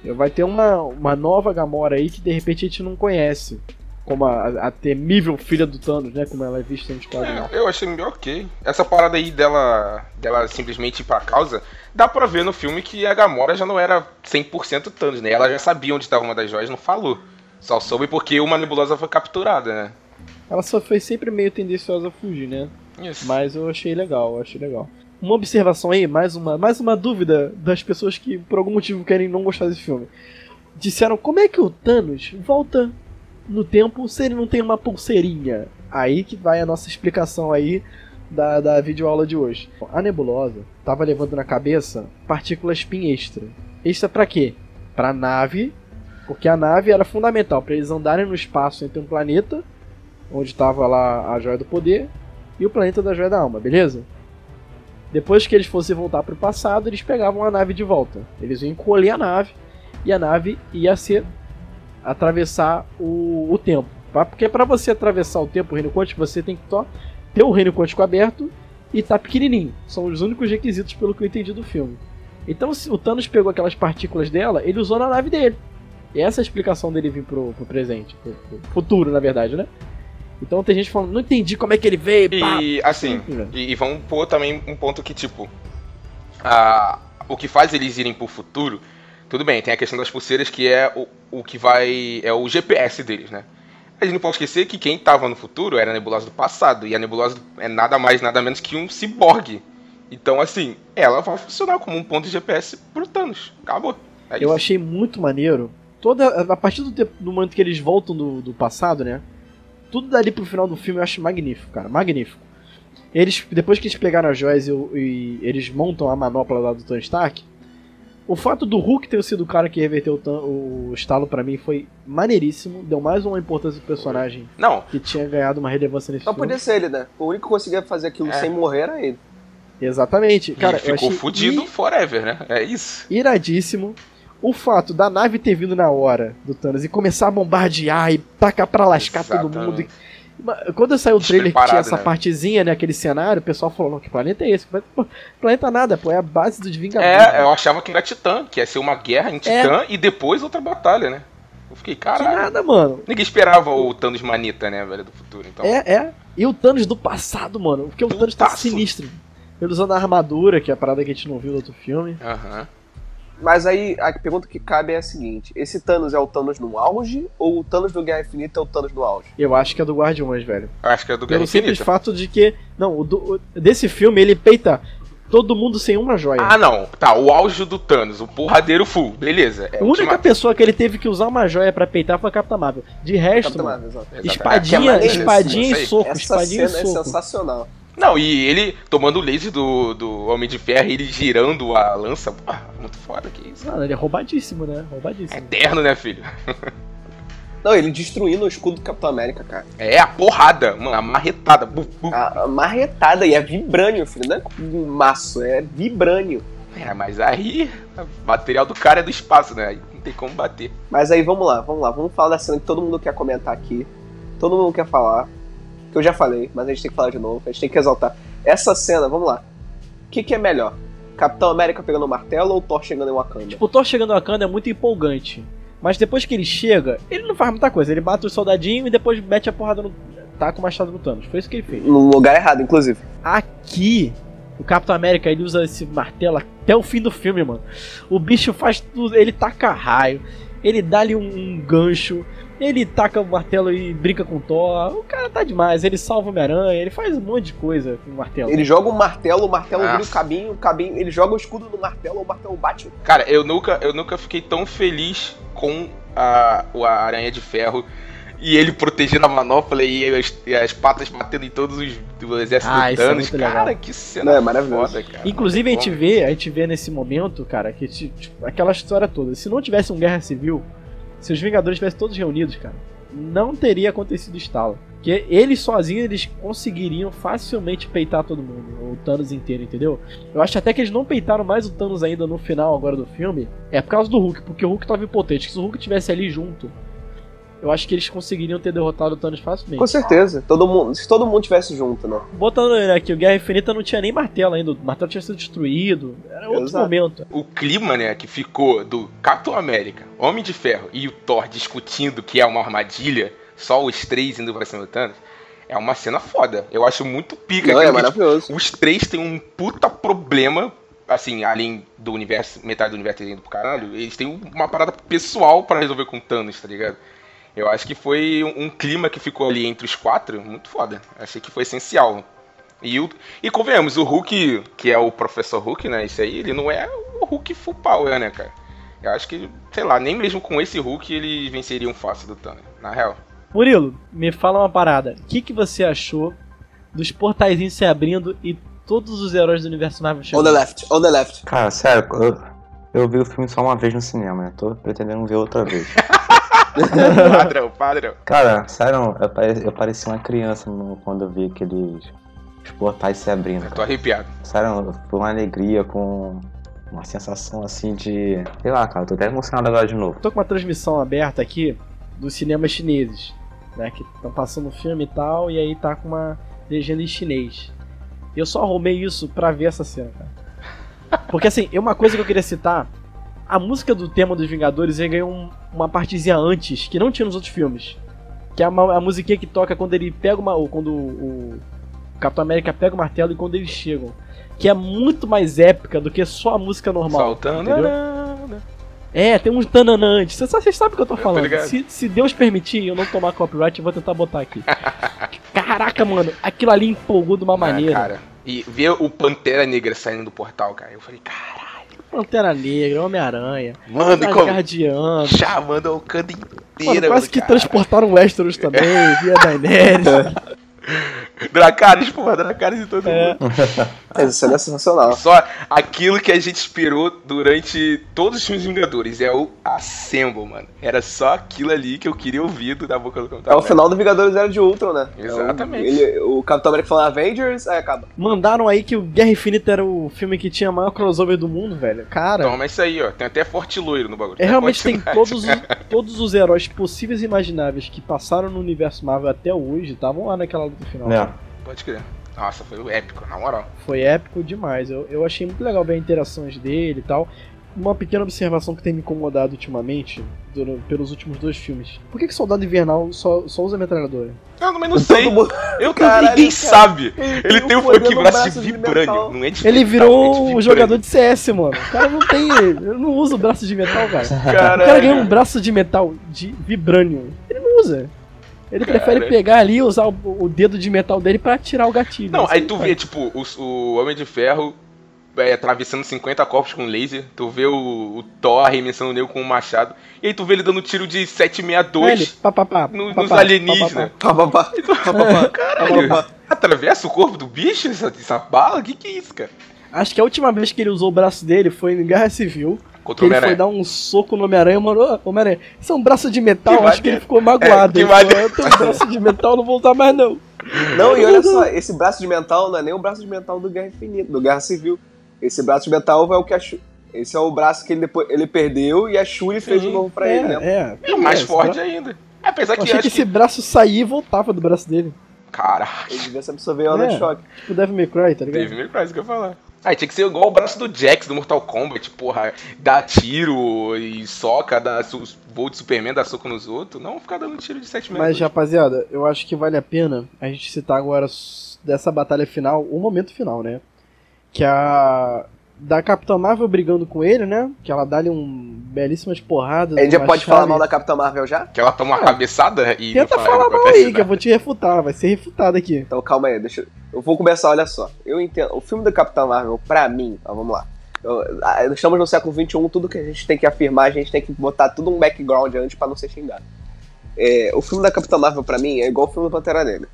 Vai ter uma, uma nova Gamora aí que de repente a gente não conhece. Como a, a temível filha do Thanos, né? Como ela é vista nos quadrinhos. É, eu achei meio ok. Essa parada aí dela, dela simplesmente ir pra causa, dá pra ver no filme que a Gamora já não era 100% Thanos, né? Ela já sabia onde estava uma das joias, não falou. Só soube porque uma nebulosa foi capturada, né? Ela só foi sempre meio tendenciosa a fugir, né? Isso. Mas eu achei legal, eu achei legal. Uma observação aí, mais uma, mais uma dúvida das pessoas que por algum motivo querem não gostar desse filme. Disseram como é que o Thanos volta no tempo se ele não tem uma pulseirinha? Aí que vai a nossa explicação aí da, da videoaula de hoje. A nebulosa tava levando na cabeça partículas PIN extra. Extra pra quê? Pra nave, porque a nave era fundamental para eles andarem no espaço entre um planeta, onde estava lá a Joia do Poder, e o planeta da Joia da Alma, beleza? Depois que eles fossem voltar para o passado, eles pegavam a nave de volta. Eles iam encolher a nave e a nave ia ser atravessar o, o tempo. Porque para você atravessar o tempo, o reino quântico, você tem que ter o reino quântico aberto e tá pequenininho. São os únicos requisitos pelo que eu entendi do filme. Então, se o Thanos pegou aquelas partículas dela, ele usou na nave dele. E essa é a explicação dele vir pro, pro presente, pro, pro futuro, na verdade, né? Então tem gente falando, não entendi como é que ele veio. pá. E assim, e, e vamos pôr também um ponto que, tipo, a, o que faz eles irem pro futuro, tudo bem, tem a questão das pulseiras que é o, o que vai. é o GPS deles, né? A gente não pode esquecer que quem tava no futuro era a nebulosa do passado, e a nebulosa é nada mais, nada menos que um ciborgue. Então, assim, ela vai funcionar como um ponto de GPS pro Thanos. Acabou. É Eu achei muito maneiro. Toda, a partir do, tempo- do momento que eles voltam do, do passado, né? Tudo dali pro final do filme eu acho magnífico, cara. Magnífico. Eles, depois que eles pegaram as joias e, e eles montam a manopla lá do Tony Stark, o fato do Hulk ter sido o cara que reverteu o, o estalo pra mim foi maneiríssimo. Deu mais uma importância pro personagem Não, que tinha ganhado uma relevância nesse Não filme. podia ser ele, né? O único que conseguia fazer aquilo É. sem morrer era ele. Exatamente. Cara, e ficou fudido forever, né? É isso. iradíssimo. O fato da nave ter vindo na hora do Thanos e começar a bombardear e tacar pra lascar todo Exatamente. mundo. E- Ma- Quando saiu o trailer que tinha essa né? partezinha, né? Aquele cenário, o pessoal falou, não, que planeta é esse? Pô, planeta nada, pô, é a base dos Vingadores. É, eu achava que era Titã, que ia ser uma guerra em Titã e depois outra batalha, né? Eu fiquei, Que caralho. nada, mano. Ninguém esperava o Thanos Manita, né, velho, do futuro. Então, É, é. E o Thanos do passado, mano. Porque o Thanos tá Putaço. sinistro. Ele usando a armadura, que é a parada que a gente não viu no outro filme. Aham. Mas aí a pergunta que cabe é a seguinte: esse Thanos é o Thanos no auge ou o Thanos do Guerra Infinita é o Thanos no auge? Eu acho que é do Guardiões, velho. Eu acho que é do Guerra Pelo simples Infinita. fato de que. Não, o do- o- desse filme ele peita todo mundo sem uma joia. Ah, não. Tá, o auge do Thanos, o porradeiro full. Beleza. É a única pessoa que ele teve que usar uma joia pra peitar foi a Capitã Marvel. De resto, Capitão mano, Marvel. Exatamente. espadinha, É maneiríssimo espadinha e soco, Essa espadinha e cena é soco. sensacional. Não, e ele tomando o laser do, do Homem de Ferro e ele girando a lança. Pô, muito foda, que isso. Mano, ele é roubadíssimo, né? Roubadíssimo. Eterno, né, filho? Não, ele destruindo o escudo do Capitão América, cara. É, a porrada, mano, a marretada. buf, buf. A, a marretada e é vibrânio, filho. Não é um maço, é vibrânio. É, mas aí, o material do cara é do espaço, né? Aí não tem como bater. Mas aí vamos lá, vamos lá. Vamos falar da cena que todo mundo quer comentar aqui. Todo mundo quer falar. Que eu já falei, mas a gente tem que falar de novo. A gente tem que exaltar. Essa cena, vamos lá. O que, que é melhor? Capitão América pegando o martelo ou Thor chegando em Wakanda? Tipo, o Thor chegando a Wakanda é muito empolgante. Mas depois que ele chega, ele não faz muita coisa. Ele bate o soldadinho e depois mete a porrada no. Tá com o machado no Thanos. Foi isso que ele fez. No lugar errado, inclusive. Aqui, o Capitão América ele usa esse martelo até o fim do filme, mano. O bicho faz tudo. Ele taca raio, ele dá-lhe um, um gancho, ele taca o martelo e brinca com o Thor. O cara tá demais. Ele salva o Homem-Aranha, ele faz um monte de coisa com o martelo. Ele joga o martelo, o martelo vira o Nossa. cabinho, o cabinho. Ele joga o escudo no martelo, o martelo bate. Cara, eu nunca, eu nunca fiquei tão feliz com a, o Aranha de Ferro e ele protegendo a manopla e as, e as patas batendo em todos os do exército Ah, isso é muito legal. cara, que cena Não, é maravilhoso. foda, cara. Inclusive a gente vê, a gente vê nesse momento, cara, que tipo, aquela história toda. Se não tivesse uma guerra civil, se os Vingadores estivessem todos reunidos, cara, não teria acontecido estalo. Porque eles sozinhos eles conseguiriam facilmente peitar todo mundo, o Thanos inteiro, entendeu? Eu acho até que eles não peitaram mais o Thanos ainda no final agora do filme. É por causa do Hulk, porque o Hulk tava impotente. Se o Hulk tivesse ali junto, eu acho que eles conseguiriam ter derrotado o Thanos facilmente. Com certeza. Todo mundo, se todo mundo tivesse junto, né? Botando né, que o Guerra Infinita não tinha nem martelo ainda, o martelo tinha sido destruído. Era outro Exato. momento. O clima, né, que ficou do Capitão América, Homem de Ferro e o Thor discutindo que é uma armadilha, só os três indo pra cima do Thanos, é uma cena foda. Eu acho muito pica. Não, é que, tipo, maravilhoso. os três têm um puta problema, assim, além do universo, metade do universo indo pro caralho, eles têm uma parada pessoal pra resolver com o Thanos, tá ligado? Eu acho que foi um, um clima que ficou ali entre os quatro muito foda. Achei que foi essencial. E, o, e convenhamos, o Hulk, que é o Professor Hulk, né? Isso aí, ele não é o Hulk full power, né, cara? Eu acho que, sei lá, nem mesmo com esse Hulk eles venceriam fácil do Thanos, na real. Murilo, me fala uma parada. O que, que você achou dos portaizinhos se abrindo e todos os heróis do universo Marvel On the chegando? left, on the left. Cara, sério, eu, eu vi o filme só uma vez no cinema, né? Tô pretendendo ver outra vez. padrão, padrão. Cara, sério, eu, pare- eu parecia uma criança quando eu vi aqueles os portais se abrindo. Eu tô Cara. arrepiado. Sério, foi uma alegria com uma sensação assim de. Sei lá, cara, tô até emocionado agora de novo. Tô com uma transmissão aberta aqui dos cinemas chineses, né? Que estão passando o filme e tal, e aí tá com uma legenda em chinês. Eu só arrumei isso pra ver essa cena, cara. Porque assim, é uma coisa que eu queria citar. A música do tema dos Vingadores ele ganhou um- uma partezinha antes, que não tinha nos outros filmes. Que é uma, a musiquinha que toca quando ele pega uma. ou Quando o, o Capitão América pega o martelo e quando eles chegam. Que é muito mais épica do que só a música normal. Saltando. entendeu? É, tem uns tananã antes. Vocês vocês sabem o que eu tô tô falando. ligado. Se, se Deus permitir eu não tomar copyright, eu vou tentar botar aqui. Caraca, mano, aquilo ali empolgou de uma Ah, maneira. cara. E ver o Pantera Negra saindo do portal, cara. Eu falei, caralho. Pantera Negra, Homem-Aranha, Mano, como... Guardianas. chamando a Wakanda Mano, inteira. quase que cara. transportaram Westeros também, via Daenerys. Dracarys, porra, Dracarys e todo É. mundo. Essa cena é sensacional. Só aquilo que a gente esperou durante todos os filmes Vingadores. É o Assemble, mano. Era só aquilo ali que eu queria ouvir da boca do Capitão É o final do Vingadores Era de Ultron, né? Exatamente. É o, ele- o Capitão América falando Avengers, aí acaba. Mandaram aí que o Guerra Infinita era o filme que tinha maior crossover do mundo, velho. Cara, Toma isso aí, ó. Tem até Forte Loiro no bagulho. é, realmente tem todos os, todos os heróis possíveis e imagináveis que passaram no universo Marvel até hoje, estavam lá naquela luta final. É. Pode crer. Nossa, foi épico, na moral. Foi épico demais. Eu, eu achei muito legal ver as interações dele e tal. Uma pequena observação que tem me incomodado ultimamente, dura- pelos últimos dois filmes. Por que, que Soldado Invernal só, só usa metralhadora? Eu também não sei. Mundo- Eu Caralho, ninguém cara. sabe. Ele tem um fucking braço de braço de vibrânio. metal. não é de Ele metal, é virou de um jogador de CS, mano. O cara não tem. Ele não usa o braço de metal, cara. O Caralho. cara ganhou um braço de metal de vibrânio. Ele não usa. Ele prefere Cara. pegar ali e usar o, o dedo de metal dele pra tirar o gatilho. Não, Isso aí ele tu faz. vê, tipo, o, o Homem de Ferro é, atravessando 50 corpos com laser. Tu vê o, o Thor arremessando o nego com um machado. E aí tu vê ele dando tiro de Aí ele, 762 pá, pá, pá, no- pá, nos alienígenas. Caralho, atravessa o corpo do bicho essa, essa bala? Que que é isso, cara? Acho que a última vez que ele usou o braço dele foi em Guerra Civil. Contra o ele foi Homem-Aranha. dar um soco no Homem-Aranha, mano. Ô, Homem-Aranha, isso é um braço de metal? Que Acho que ele ficou magoado. É, que falou, maneiro. eu tenho um braço de metal, não vou usar mais não. Não, e olha só, esse braço de metal não é nem o braço de metal do Guerra Infinita, do Guerra Civil. Esse braço de metal é o que a Shu... Esse é o braço que ele depois ele perdeu e a Shuri fez de Sim. novo pra ele, né? é, É mais esse forte bra- ainda. Apesar Eu que achei que esse que. braço saía e voltava do braço dele. Cara, Ele devia se absorver de É. choque. Tipo Devil May Cry, tá ligado? teve mil coisas que eu ia falar. Ah, tinha que ser igual o braço do Jax do Mortal Kombat, porra, dá tiro e soca, dá voo de Superman, dá soco nos outros. Não ficar dando tiro de 7 metros. Mas, rapaziada, eu acho que vale a pena a gente citar agora dessa batalha final, o momento final, né? Que a. Da Capitã Marvel brigando com ele, né? Que ela dá-lhe um belíssimas porradas. A gente já pode falar mal da Capitã Marvel já? Que ela toma uma cabeçada e Tenta não falar mal aí, que eu vou te refutar, vai ser refutado aqui. Então calma aí, deixa eu... eu vou começar, olha só. Eu entendo. O filme da Capitã Marvel, pra mim, ó, vamos lá. Eu- ah, estamos no século XXI, tudo que a gente tem que afirmar, a gente tem que botar tudo um background antes pra não ser xingado. É, o filme da Capitã Marvel, pra mim, é igual o filme do Pantera Negra.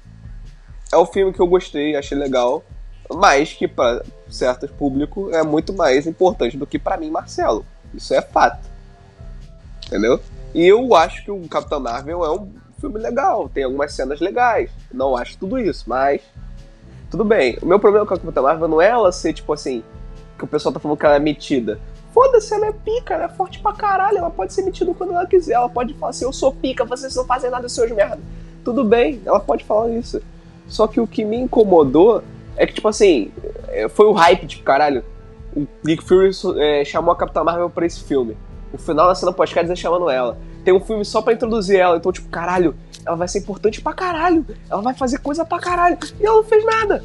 É um filme que eu gostei, achei legal, mas que pra certo público é muito mais importante do que pra mim, Marcelo. Isso é fato. Entendeu? E eu acho que o Capitão Marvel é um filme legal, tem algumas cenas legais. Não acho tudo isso, mas tudo bem. O meu problema com a Capitã Marvel não é ela ser tipo assim, que o pessoal tá falando que ela é metida. Foda-se, ela é pica, ela é forte pra caralho, ela pode ser metida quando ela quiser, ela pode falar assim, eu sou pica, vocês não fazem nada, seus merda. Tudo bem, ela pode falar isso. Só que o que me incomodou é que, tipo assim, é, foi o hype, tipo, caralho, o Nick Fury é, chamou a Capitã Marvel pra esse filme. O final da cena pós-créditos é chamando ela. Tem um filme só pra introduzir ela, então, tipo, caralho, ela vai ser importante pra caralho. Ela vai fazer coisa pra caralho. E ela não fez nada.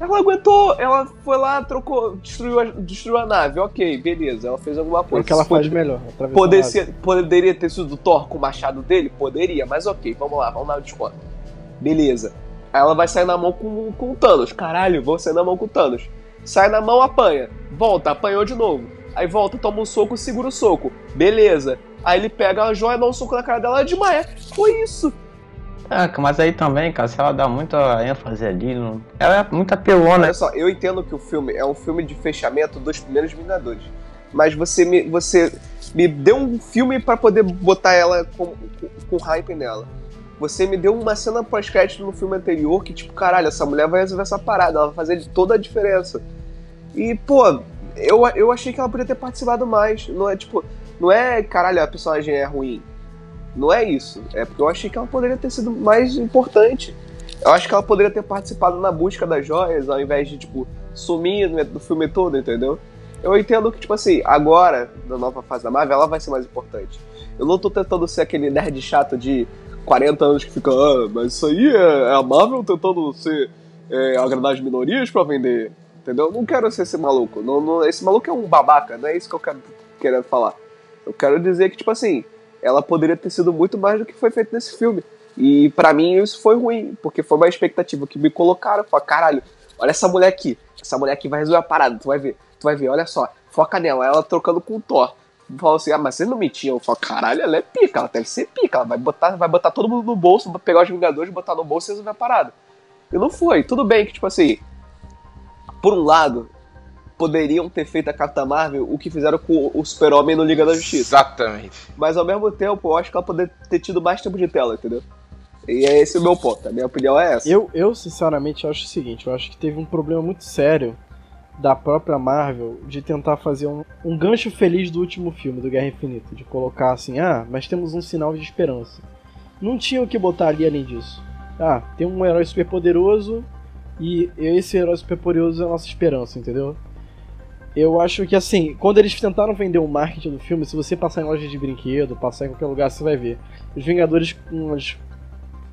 Ela aguentou, ela foi lá, trocou, destruiu a, destruiu a nave, ok, beleza, ela fez alguma É coisa. o que ela Pode- faz melhor. Poder a nave. ser- poderia ter sido o Thor com o machado dele? Poderia, mas ok, vamos lá, vamos lá, Discord. Beleza. Aí ela vai sair na mão com, com o Thanos. Caralho, vou sair na mão com o Thanos. Sai na mão, apanha. Volta, apanhou de novo. Aí volta, toma um soco, segura o soco. Beleza. Aí ele pega a joia, dá um soco na cara dela e desmaia. Foi isso. Ah, mas aí também, cara, se ela dá muita ênfase ali, não... ela é muito apelona. Olha só, eu entendo que o filme é um filme de fechamento dos primeiros Vingadores. Mas você me, você me deu um filme pra poder botar ela com, com, com hype nela. Você me deu uma cena pós-crédito no filme anterior que, tipo, caralho, essa mulher vai resolver essa parada, ela vai fazer toda a diferença. E, pô, eu, eu achei que ela podia ter participado mais. Não é, tipo, não é, caralho, a personagem é ruim. Não é isso. É porque eu achei que ela poderia ter sido mais importante. Eu acho que ela poderia ter participado na busca das joias, ao invés de, tipo, sumir do filme todo, entendeu? Eu entendo que, tipo assim, agora, na nova fase da Marvel, ela vai ser mais importante. Eu não tô tentando ser aquele nerd chato de 40 anos que fica, ah, mas isso aí é, é a Marvel tentando ser é, agradar as minorias pra vender. Entendeu? Eu não quero ser esse maluco. Não, não- esse maluco é um babaca, não é isso que eu quero querendo falar. Eu quero dizer que, tipo assim, ela poderia ter sido muito mais do que foi feito nesse filme. E pra mim isso foi ruim, porque foi uma expectativa que me colocaram. Falei, caralho, olha essa mulher aqui. Essa mulher aqui vai resolver a parada, tu vai ver. Tu vai ver, olha só. Foca nela, ela trocando com o Thor. Falou assim, ah, mas vocês não mentiam. Eu falo, caralho, ela é pica, ela deve ser pica. Ela vai botar, vai botar todo mundo no bolso, vai pegar os Vingadores, botar no bolso e resolver a parada. E não foi. Tudo bem que, tipo assim, por um lado, poderiam ter feito a Capitã Marvel o que fizeram com o Super-Homem no Liga da Justiça. Exatamente. Mas ao mesmo tempo, eu acho que ela poderia ter tido mais tempo de tela, entendeu? E é esse o meu ponto. A minha opinião é essa. Eu, eu, sinceramente, acho o seguinte: eu acho que teve um problema muito sério da própria Marvel de tentar fazer um, um gancho feliz do último filme, do Guerra Infinita. De colocar assim, ah, mas temos um sinal de esperança. Não tinha o que botar ali além disso. Ah, tem um herói super poderoso e esse herói super poderoso é a nossa esperança, entendeu? Eu acho que assim, quando eles tentaram vender o marketing do filme, se você passar em loja de brinquedo, passar em qualquer lugar, você vai ver. Os Vingadores com, as-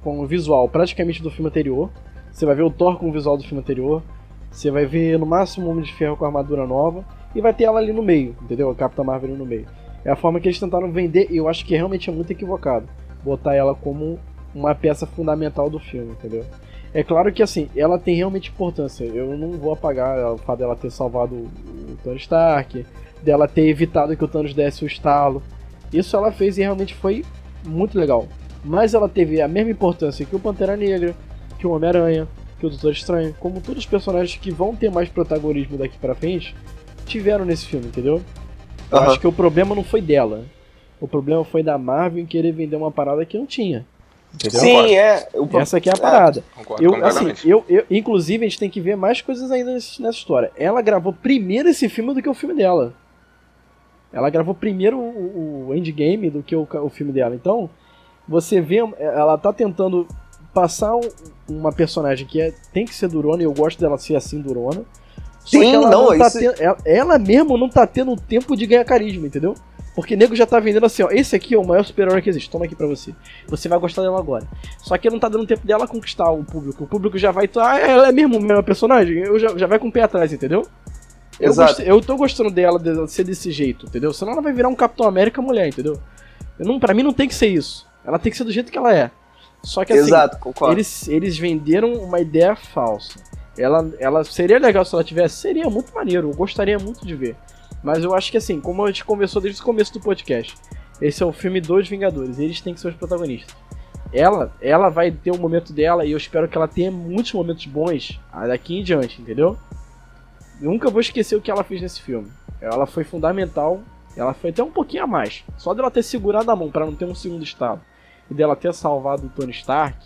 com o visual praticamente do filme anterior. Você vai ver o Thor com o visual do filme anterior. Você vai ver no máximo o Homem de Ferro com armadura nova. E vai ter ela ali no meio, entendeu? A Capitã Marvel ali no meio. É a forma que eles tentaram vender e eu acho que realmente é muito equivocado. Botar ela como uma peça fundamental do filme, entendeu? É claro que assim, ela tem realmente importância. Eu não vou apagar o fato dela ter salvado o Tony Stark, dela ter evitado que o Thanos desse o estalo. Isso ela fez e realmente foi muito legal. Mas ela teve a mesma importância que o Pantera Negra, que o Homem-Aranha, que o Doutor Estranho, como todos os personagens que vão ter mais protagonismo daqui pra frente, tiveram nesse filme, entendeu? Eu acho que o problema não foi dela. O problema foi da Marvel em querer vender uma parada que não tinha. Entendeu? Sim, é. Pro- Essa aqui é a parada. Concordo Eu, assim, eu, eu, inclusive, a gente tem que ver mais coisas ainda nessa história. Ela gravou primeiro esse filme do que o filme dela. Ela gravou primeiro o, o Endgame do que o, o filme dela. Então, você vê, ela tá tentando passar um- uma personagem que é- tem que ser durona, e eu gosto dela ser assim, durona. Só Sim, que ela, não, tá isso- ten- ela, ela mesmo não tá tendo tempo de ganhar carisma, entendeu? Porque nego já tá vendendo assim, ó, esse aqui é o maior super-herói que existe, toma aqui pra você. Você vai gostar dela agora. Só que não tá dando tempo dela conquistar o público. O público já vai, ah, ela é mesmo o mesmo personagem? Eu já, já vai com o pé atrás, entendeu? Eu, Exato. gostei- eu tô gostando dela de ser desse jeito, entendeu? Senão ela vai virar um Capitão América mulher, entendeu? Eu não, pra mim não tem que ser isso. Ela tem que ser do jeito que ela é. Só que assim, Exato, concordo. eles, eles venderam uma ideia falsa. Ela, ela seria legal se ela tivesse, seria muito maneiro, eu gostaria muito de ver. Mas eu acho que assim, como a gente conversou desde o começo do podcast, esse é o filme dos Vingadores, eles têm que ser os protagonistas. Ela, ela vai ter um momento dela e eu espero que ela tenha muitos momentos bons daqui em diante, entendeu? Nunca vou esquecer o que ela fez nesse filme. Ela foi fundamental, ela foi até um pouquinho a mais. Só dela ter segurado a mão pra não ter um segundo estado e dela ter salvado o Tony Stark,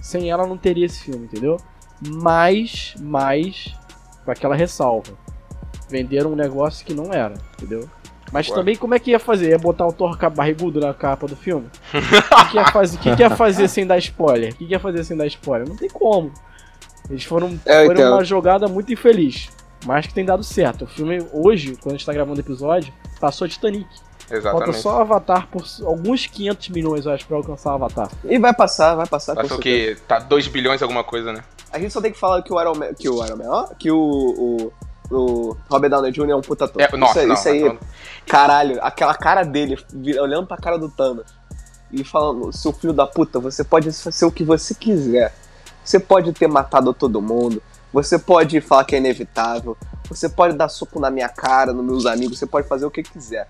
sem ela não teria esse filme, entendeu? Mas, mas, com aquela ressalva. Venderam um negócio que não era, entendeu? Mas Concordo. também como é que ia fazer? Ia botar o Thor barrigudo na capa do filme? O que, que ia fazer? Que, que ia fazer sem dar spoiler? O que, que ia fazer sem dar spoiler? Não tem como. Eles foram, É, foram entendo. uma jogada muito infeliz. Mas que tem dado certo. O filme, hoje, quando a gente tá gravando o episódio, passou Titanic. Falta Exatamente. só Avatar por alguns 500 milhões, eu acho, pra alcançar o Avatar. E vai passar, vai passar. certeza. que tá 2 bilhões alguma coisa, né? A gente só tem que falar que o Iron Man, que o Iron Man, ó, que o, o, o Robert Downey Jr. é um puta ator. É, nossa, isso, aí- não. isso aí, então- caralho, aquela cara dele, olhando pra cara do Thanos e falando, seu filho da puta, você pode ser o que você quiser. Você pode ter matado todo mundo, você pode falar que é inevitável, você pode dar soco na minha cara, nos meus amigos, você pode fazer o que quiser.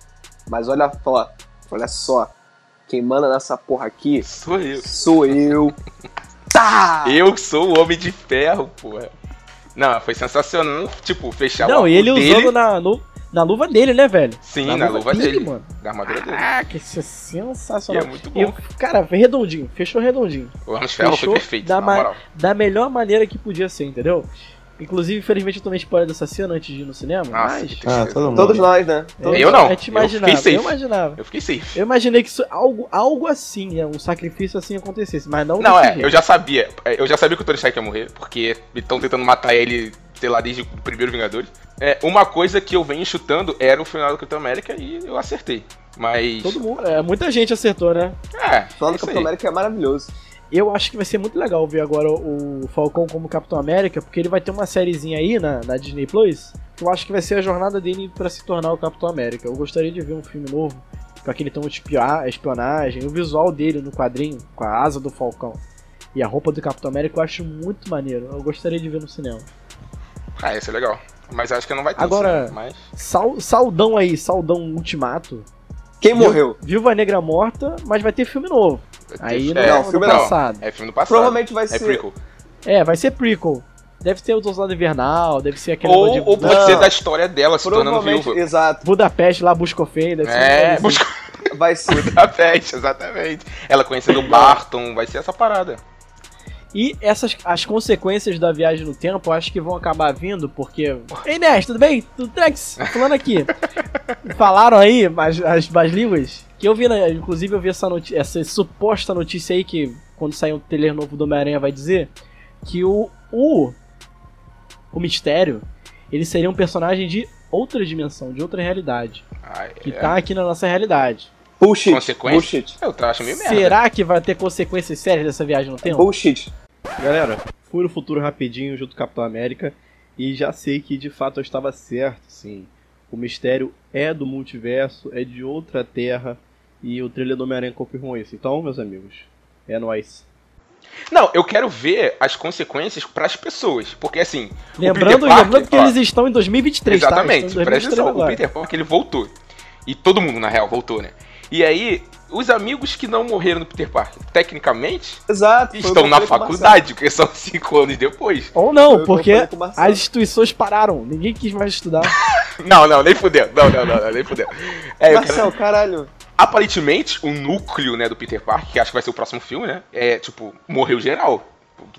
Mas olha só, olha só, quem manda nessa porra aqui Sou eu. sou eu. Tá! Eu sou o Homem de Ferro, porra. Não, foi sensacional. Tipo, fechar o Não, arco e ele dele. usando na, no- na luva dele, né, velho? Sim, na, luva dele. mano. Da armadura dele. Caraca, isso é E sensacional. é muito E, bom. cara, redondinho, fechou redondinho. O Homem de Ferro Fechou foi perfeito, da na moral. Da melhor maneira que podia ser, entendeu? Inclusive, infelizmente, eu tomei spoiler dessa cena antes de ir no cinema, Nossa, mas... Ah, todo mundo. Todos nós, né? Todos Eu não, eu imaginava, fiquei safe. eu imaginava. Eu fiquei safe. Eu imaginei que isso, algo, algo assim, né, um sacrifício assim acontecesse, mas não Não, é, jeito. eu já sabia. é, Eu já sabia que o Tony Stark ia morrer, porque estão tentando matar ele, sei lá, desde o primeiro Vingadores. É, uma coisa que eu venho chutando era o final do Capitão América e eu acertei. Mas. Todo mundo, é, muita gente acertou, né? É, Falando é do Capitão. América é maravilhoso. Eu acho que vai ser muito legal ver agora o Falcão como Capitão América, porque ele vai ter uma sériezinha aí na, na Disney Plus, que eu acho que vai ser a jornada dele pra se tornar o Capitão América. Eu gostaria de ver um filme novo, com aquele tom de espia- espionagem, o visual dele no quadrinho, com a asa do Falcão. E a roupa do Capitão América eu acho muito maneiro. Eu gostaria de ver no cinema. Ah, ia ser legal. Mas acho que não vai ter. Agora- sim, mas... Sal, saldão aí, Saldão Ultimato. Quem morreu? Viúva Negra morta, mas vai ter filme novo. Aí não é, é, não, do filme não. passado. É filme do passado. Provavelmente vai É ser. prequel. É, vai ser prequel. Deve ter o Soldado Invernal, deve ser aquele Ou, de ou pode Não. ser da história dela se tornando viúva. exato. Budapeste lá, Buscofei, deve ser É, busca Vai ser. da peste, exatamente. Ela conhecendo o Barton, vai ser essa parada. E essas, as consequências da viagem no tempo, eu acho que vão acabar vindo, porque... Ei, Nes, tudo bem? Tudo Trex? Falando aqui. Falaram aí, as, as más línguas, que eu vi, né, inclusive eu vi essa, noti- essa suposta notícia aí, que quando sair um trailer novo do Homem-Aranha vai dizer, que o, o, o Mistério, ele seria um personagem de outra dimensão, de outra realidade, Ah, que é. tá aqui na nossa realidade. Bullshit. Consequência? Bullshit. Eu acho meio merda. Será que vai ter consequências sérias dessa viagem no tempo? Bullshit. Galera, fui no futuro rapidinho junto com o Capitão América e já sei que de fato eu estava certo, sim. O mistério é do multiverso, é de outra terra e o trailer do Homem-Aranha confirmou isso. Então, meus amigos, é nóis. Não, eu quero ver as consequências pras pessoas. Porque assim. Lembrando, Parker, lembrando que ó, eles estão em 2023, Exatamente, tá? Em presta 2023 atenção. O. Peter Parker ele voltou. E todo mundo, na real, voltou, né? E aí, os amigos que não morreram no Peter Parker, tecnicamente, Exato. estão na faculdade, porque são cinco anos depois. Ou não, porque as instituições pararam, ninguém quis mais estudar. Não, não, nem fudeu. Não, não, não, não, nem fudeu. É, eu quero- Marcel, caralho. Aparentemente, o núcleo, né, do Peter Parker, que acho que vai ser o próximo filme, né? É, tipo, morreu geral.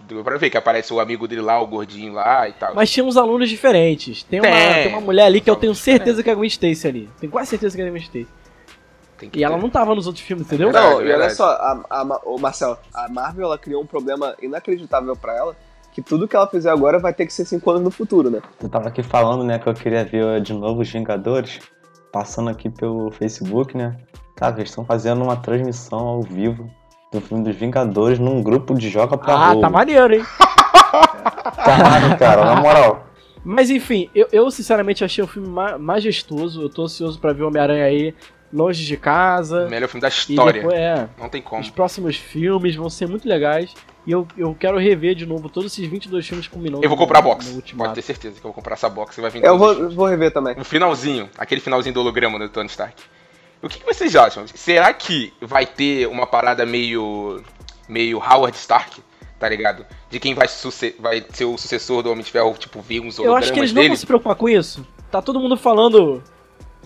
Deu pra ver que aparece o amigo dele lá, o gordinho lá e tal. Mas tinha uns alunos diferentes. Tem uma, Tem. tem uma mulher ali que eu tenho certeza que é a Gwen Stacy ali. Tenho quase certeza que é a Gwen Stacy. Tem que E ela ter. não tava nos outros filmes, entendeu? Verdade, Não, e olha só, a, a, ô, Marcel, a Marvel ela criou um problema inacreditável pra ela, que tudo que ela fizer agora vai ter que ser 5 anos no futuro, né? Eu tava aqui falando, né, que eu queria ver de novo os Vingadores, passando aqui pelo Facebook, né? Cara, eles estão fazendo uma transmissão ao vivo do filme dos Vingadores num grupo de Joga pra Ah, tá maneiro, hein? Caralho, cara, na moral. Mas enfim, eu, eu sinceramente achei o filme ma- majestoso. Eu tô ansioso pra ver o Homem-Aranha aí longe de casa. Melhor filme da história. depois, é, Não tem como. os próximos filmes vão ser muito legais. E eu, eu quero rever de novo todos esses 22 filmes combinando. Eu vou comprar a box. Pode ter certeza que eu vou comprar essa box e vai vir Eu vou, vou rever também. No finalzinho, aquele finalzinho do holograma do Tony Stark. O que, que vocês acham? Será que vai ter uma parada meio. meio Howard Stark? Tá ligado? De quem vai, vai ser o sucessor do Homem de Ferro, tipo, ver uns Eu hologramas acho que eles não dele? vão se preocupar com isso. Tá todo mundo falando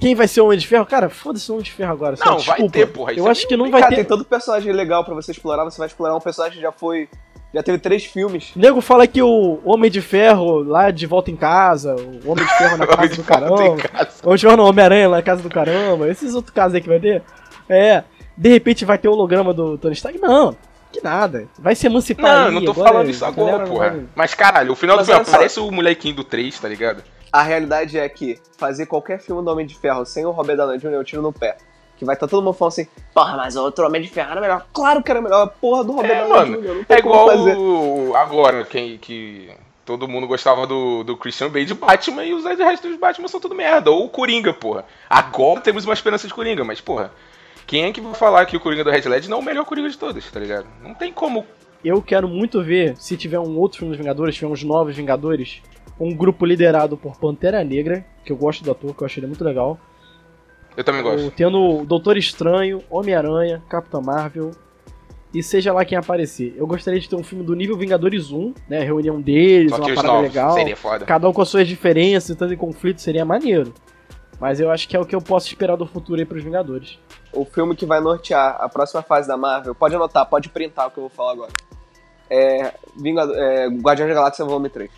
quem vai ser o Homem de Ferro. Cara, foda-se o Homem de Ferro agora. Não, vai ter, porra, isso Eu é acho que não vai Cara, ter. tem todo personagem legal pra você explorar, você vai explorar um personagem que já foi. Já teve três filmes. O nego fala que o Homem de Ferro lá de volta em casa, o Homem de Ferro na casa de do caramba, o Homem de Ferro no Homem-Aranha lá na casa do caramba, esses outros casos aí que vai ter. É, de repente vai ter o holograma do Tony Stark? Não, que nada. Vai se emancipar Não, aí, não tô agora falando isso agora, porra. vai- Mas caralho, o final do Mas filme olha só. aparece o molequinho do 3, tá ligado? A realidade é que fazer qualquer filme do Homem de Ferro sem o Robert Downey Jr. eu tiro no pé. Que vai estar todo mundo falando assim, porra, mas o outro Homem de Ferro era melhor. Claro que era melhor, a porra do Robert É, Downey mano, Jr. Não tem É igual fazer. o- agora, quem que todo mundo gostava do, do Christian Bale de Batman e os restos dos Batman são tudo merda. Ou o Coringa, porra. Agora temos uma esperança de Coringa, mas, porra, quem é que vai falar que o Coringa do Red Led não é o melhor Coringa de todos, tá ligado? Não tem como. Eu quero muito ver, se tiver um outro filme dos Vingadores, tiver uns novos Vingadores, um grupo liderado por Pantera Negra, que eu gosto do ator, que eu achei ele muito legal. Eu também gosto. O- Tendo o Doutor Estranho, Homem-Aranha, Capitão Marvel e seja lá quem aparecer. Eu gostaria de ter um filme do nível Vingadores 1, né? A reunião deles, Só uma parada novos legal. seria foda. Cada um com as suas diferenças, entrando em conflito, seria maneiro. Mas eu acho que é o que eu posso esperar do futuro aí pros Vingadores. O filme que vai nortear a próxima fase da Marvel, pode anotar, pode printar o que eu vou falar agora. É, Vingado- é Guardiões da Galáxia Volume 3.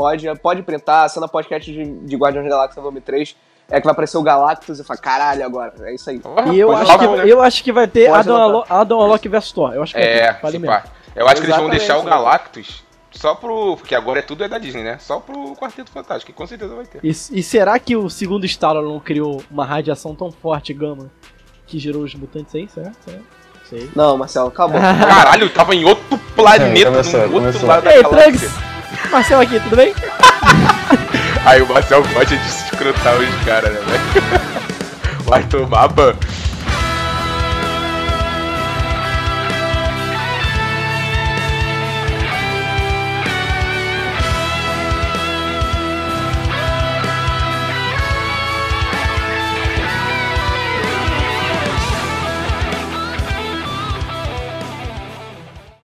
Pode, pode printar, cena podcast de, de Guardiões da Galáxia Volume 3. É que vai aparecer o Galactus e fala, caralho, agora. É isso aí. E eu acho, que, né? eu acho que vai ter Pode Adam. Alo- Adam Warlock vs Thor. Eu acho que vai É, ter. Se mesmo. pá. Eu acho que eles vão deixar o? Galactus só pro. Porque agora é tudo é da Disney, né? Só pro Quarteto Fantástico, que com certeza vai ter. E, e será que o segundo Star não criou uma radiação tão forte, gama, que gerou os mutantes aí? Será? Será? Sei. Não, Marcelo, calma. Caralho, tava em outro planeta, É, começou, no outro começou. lado da Ei, galáxia. Trunks! Marcel aqui, tudo bem? Aí o Marcel gosta de escrotar os caras, né, velho? Vai tomar ban.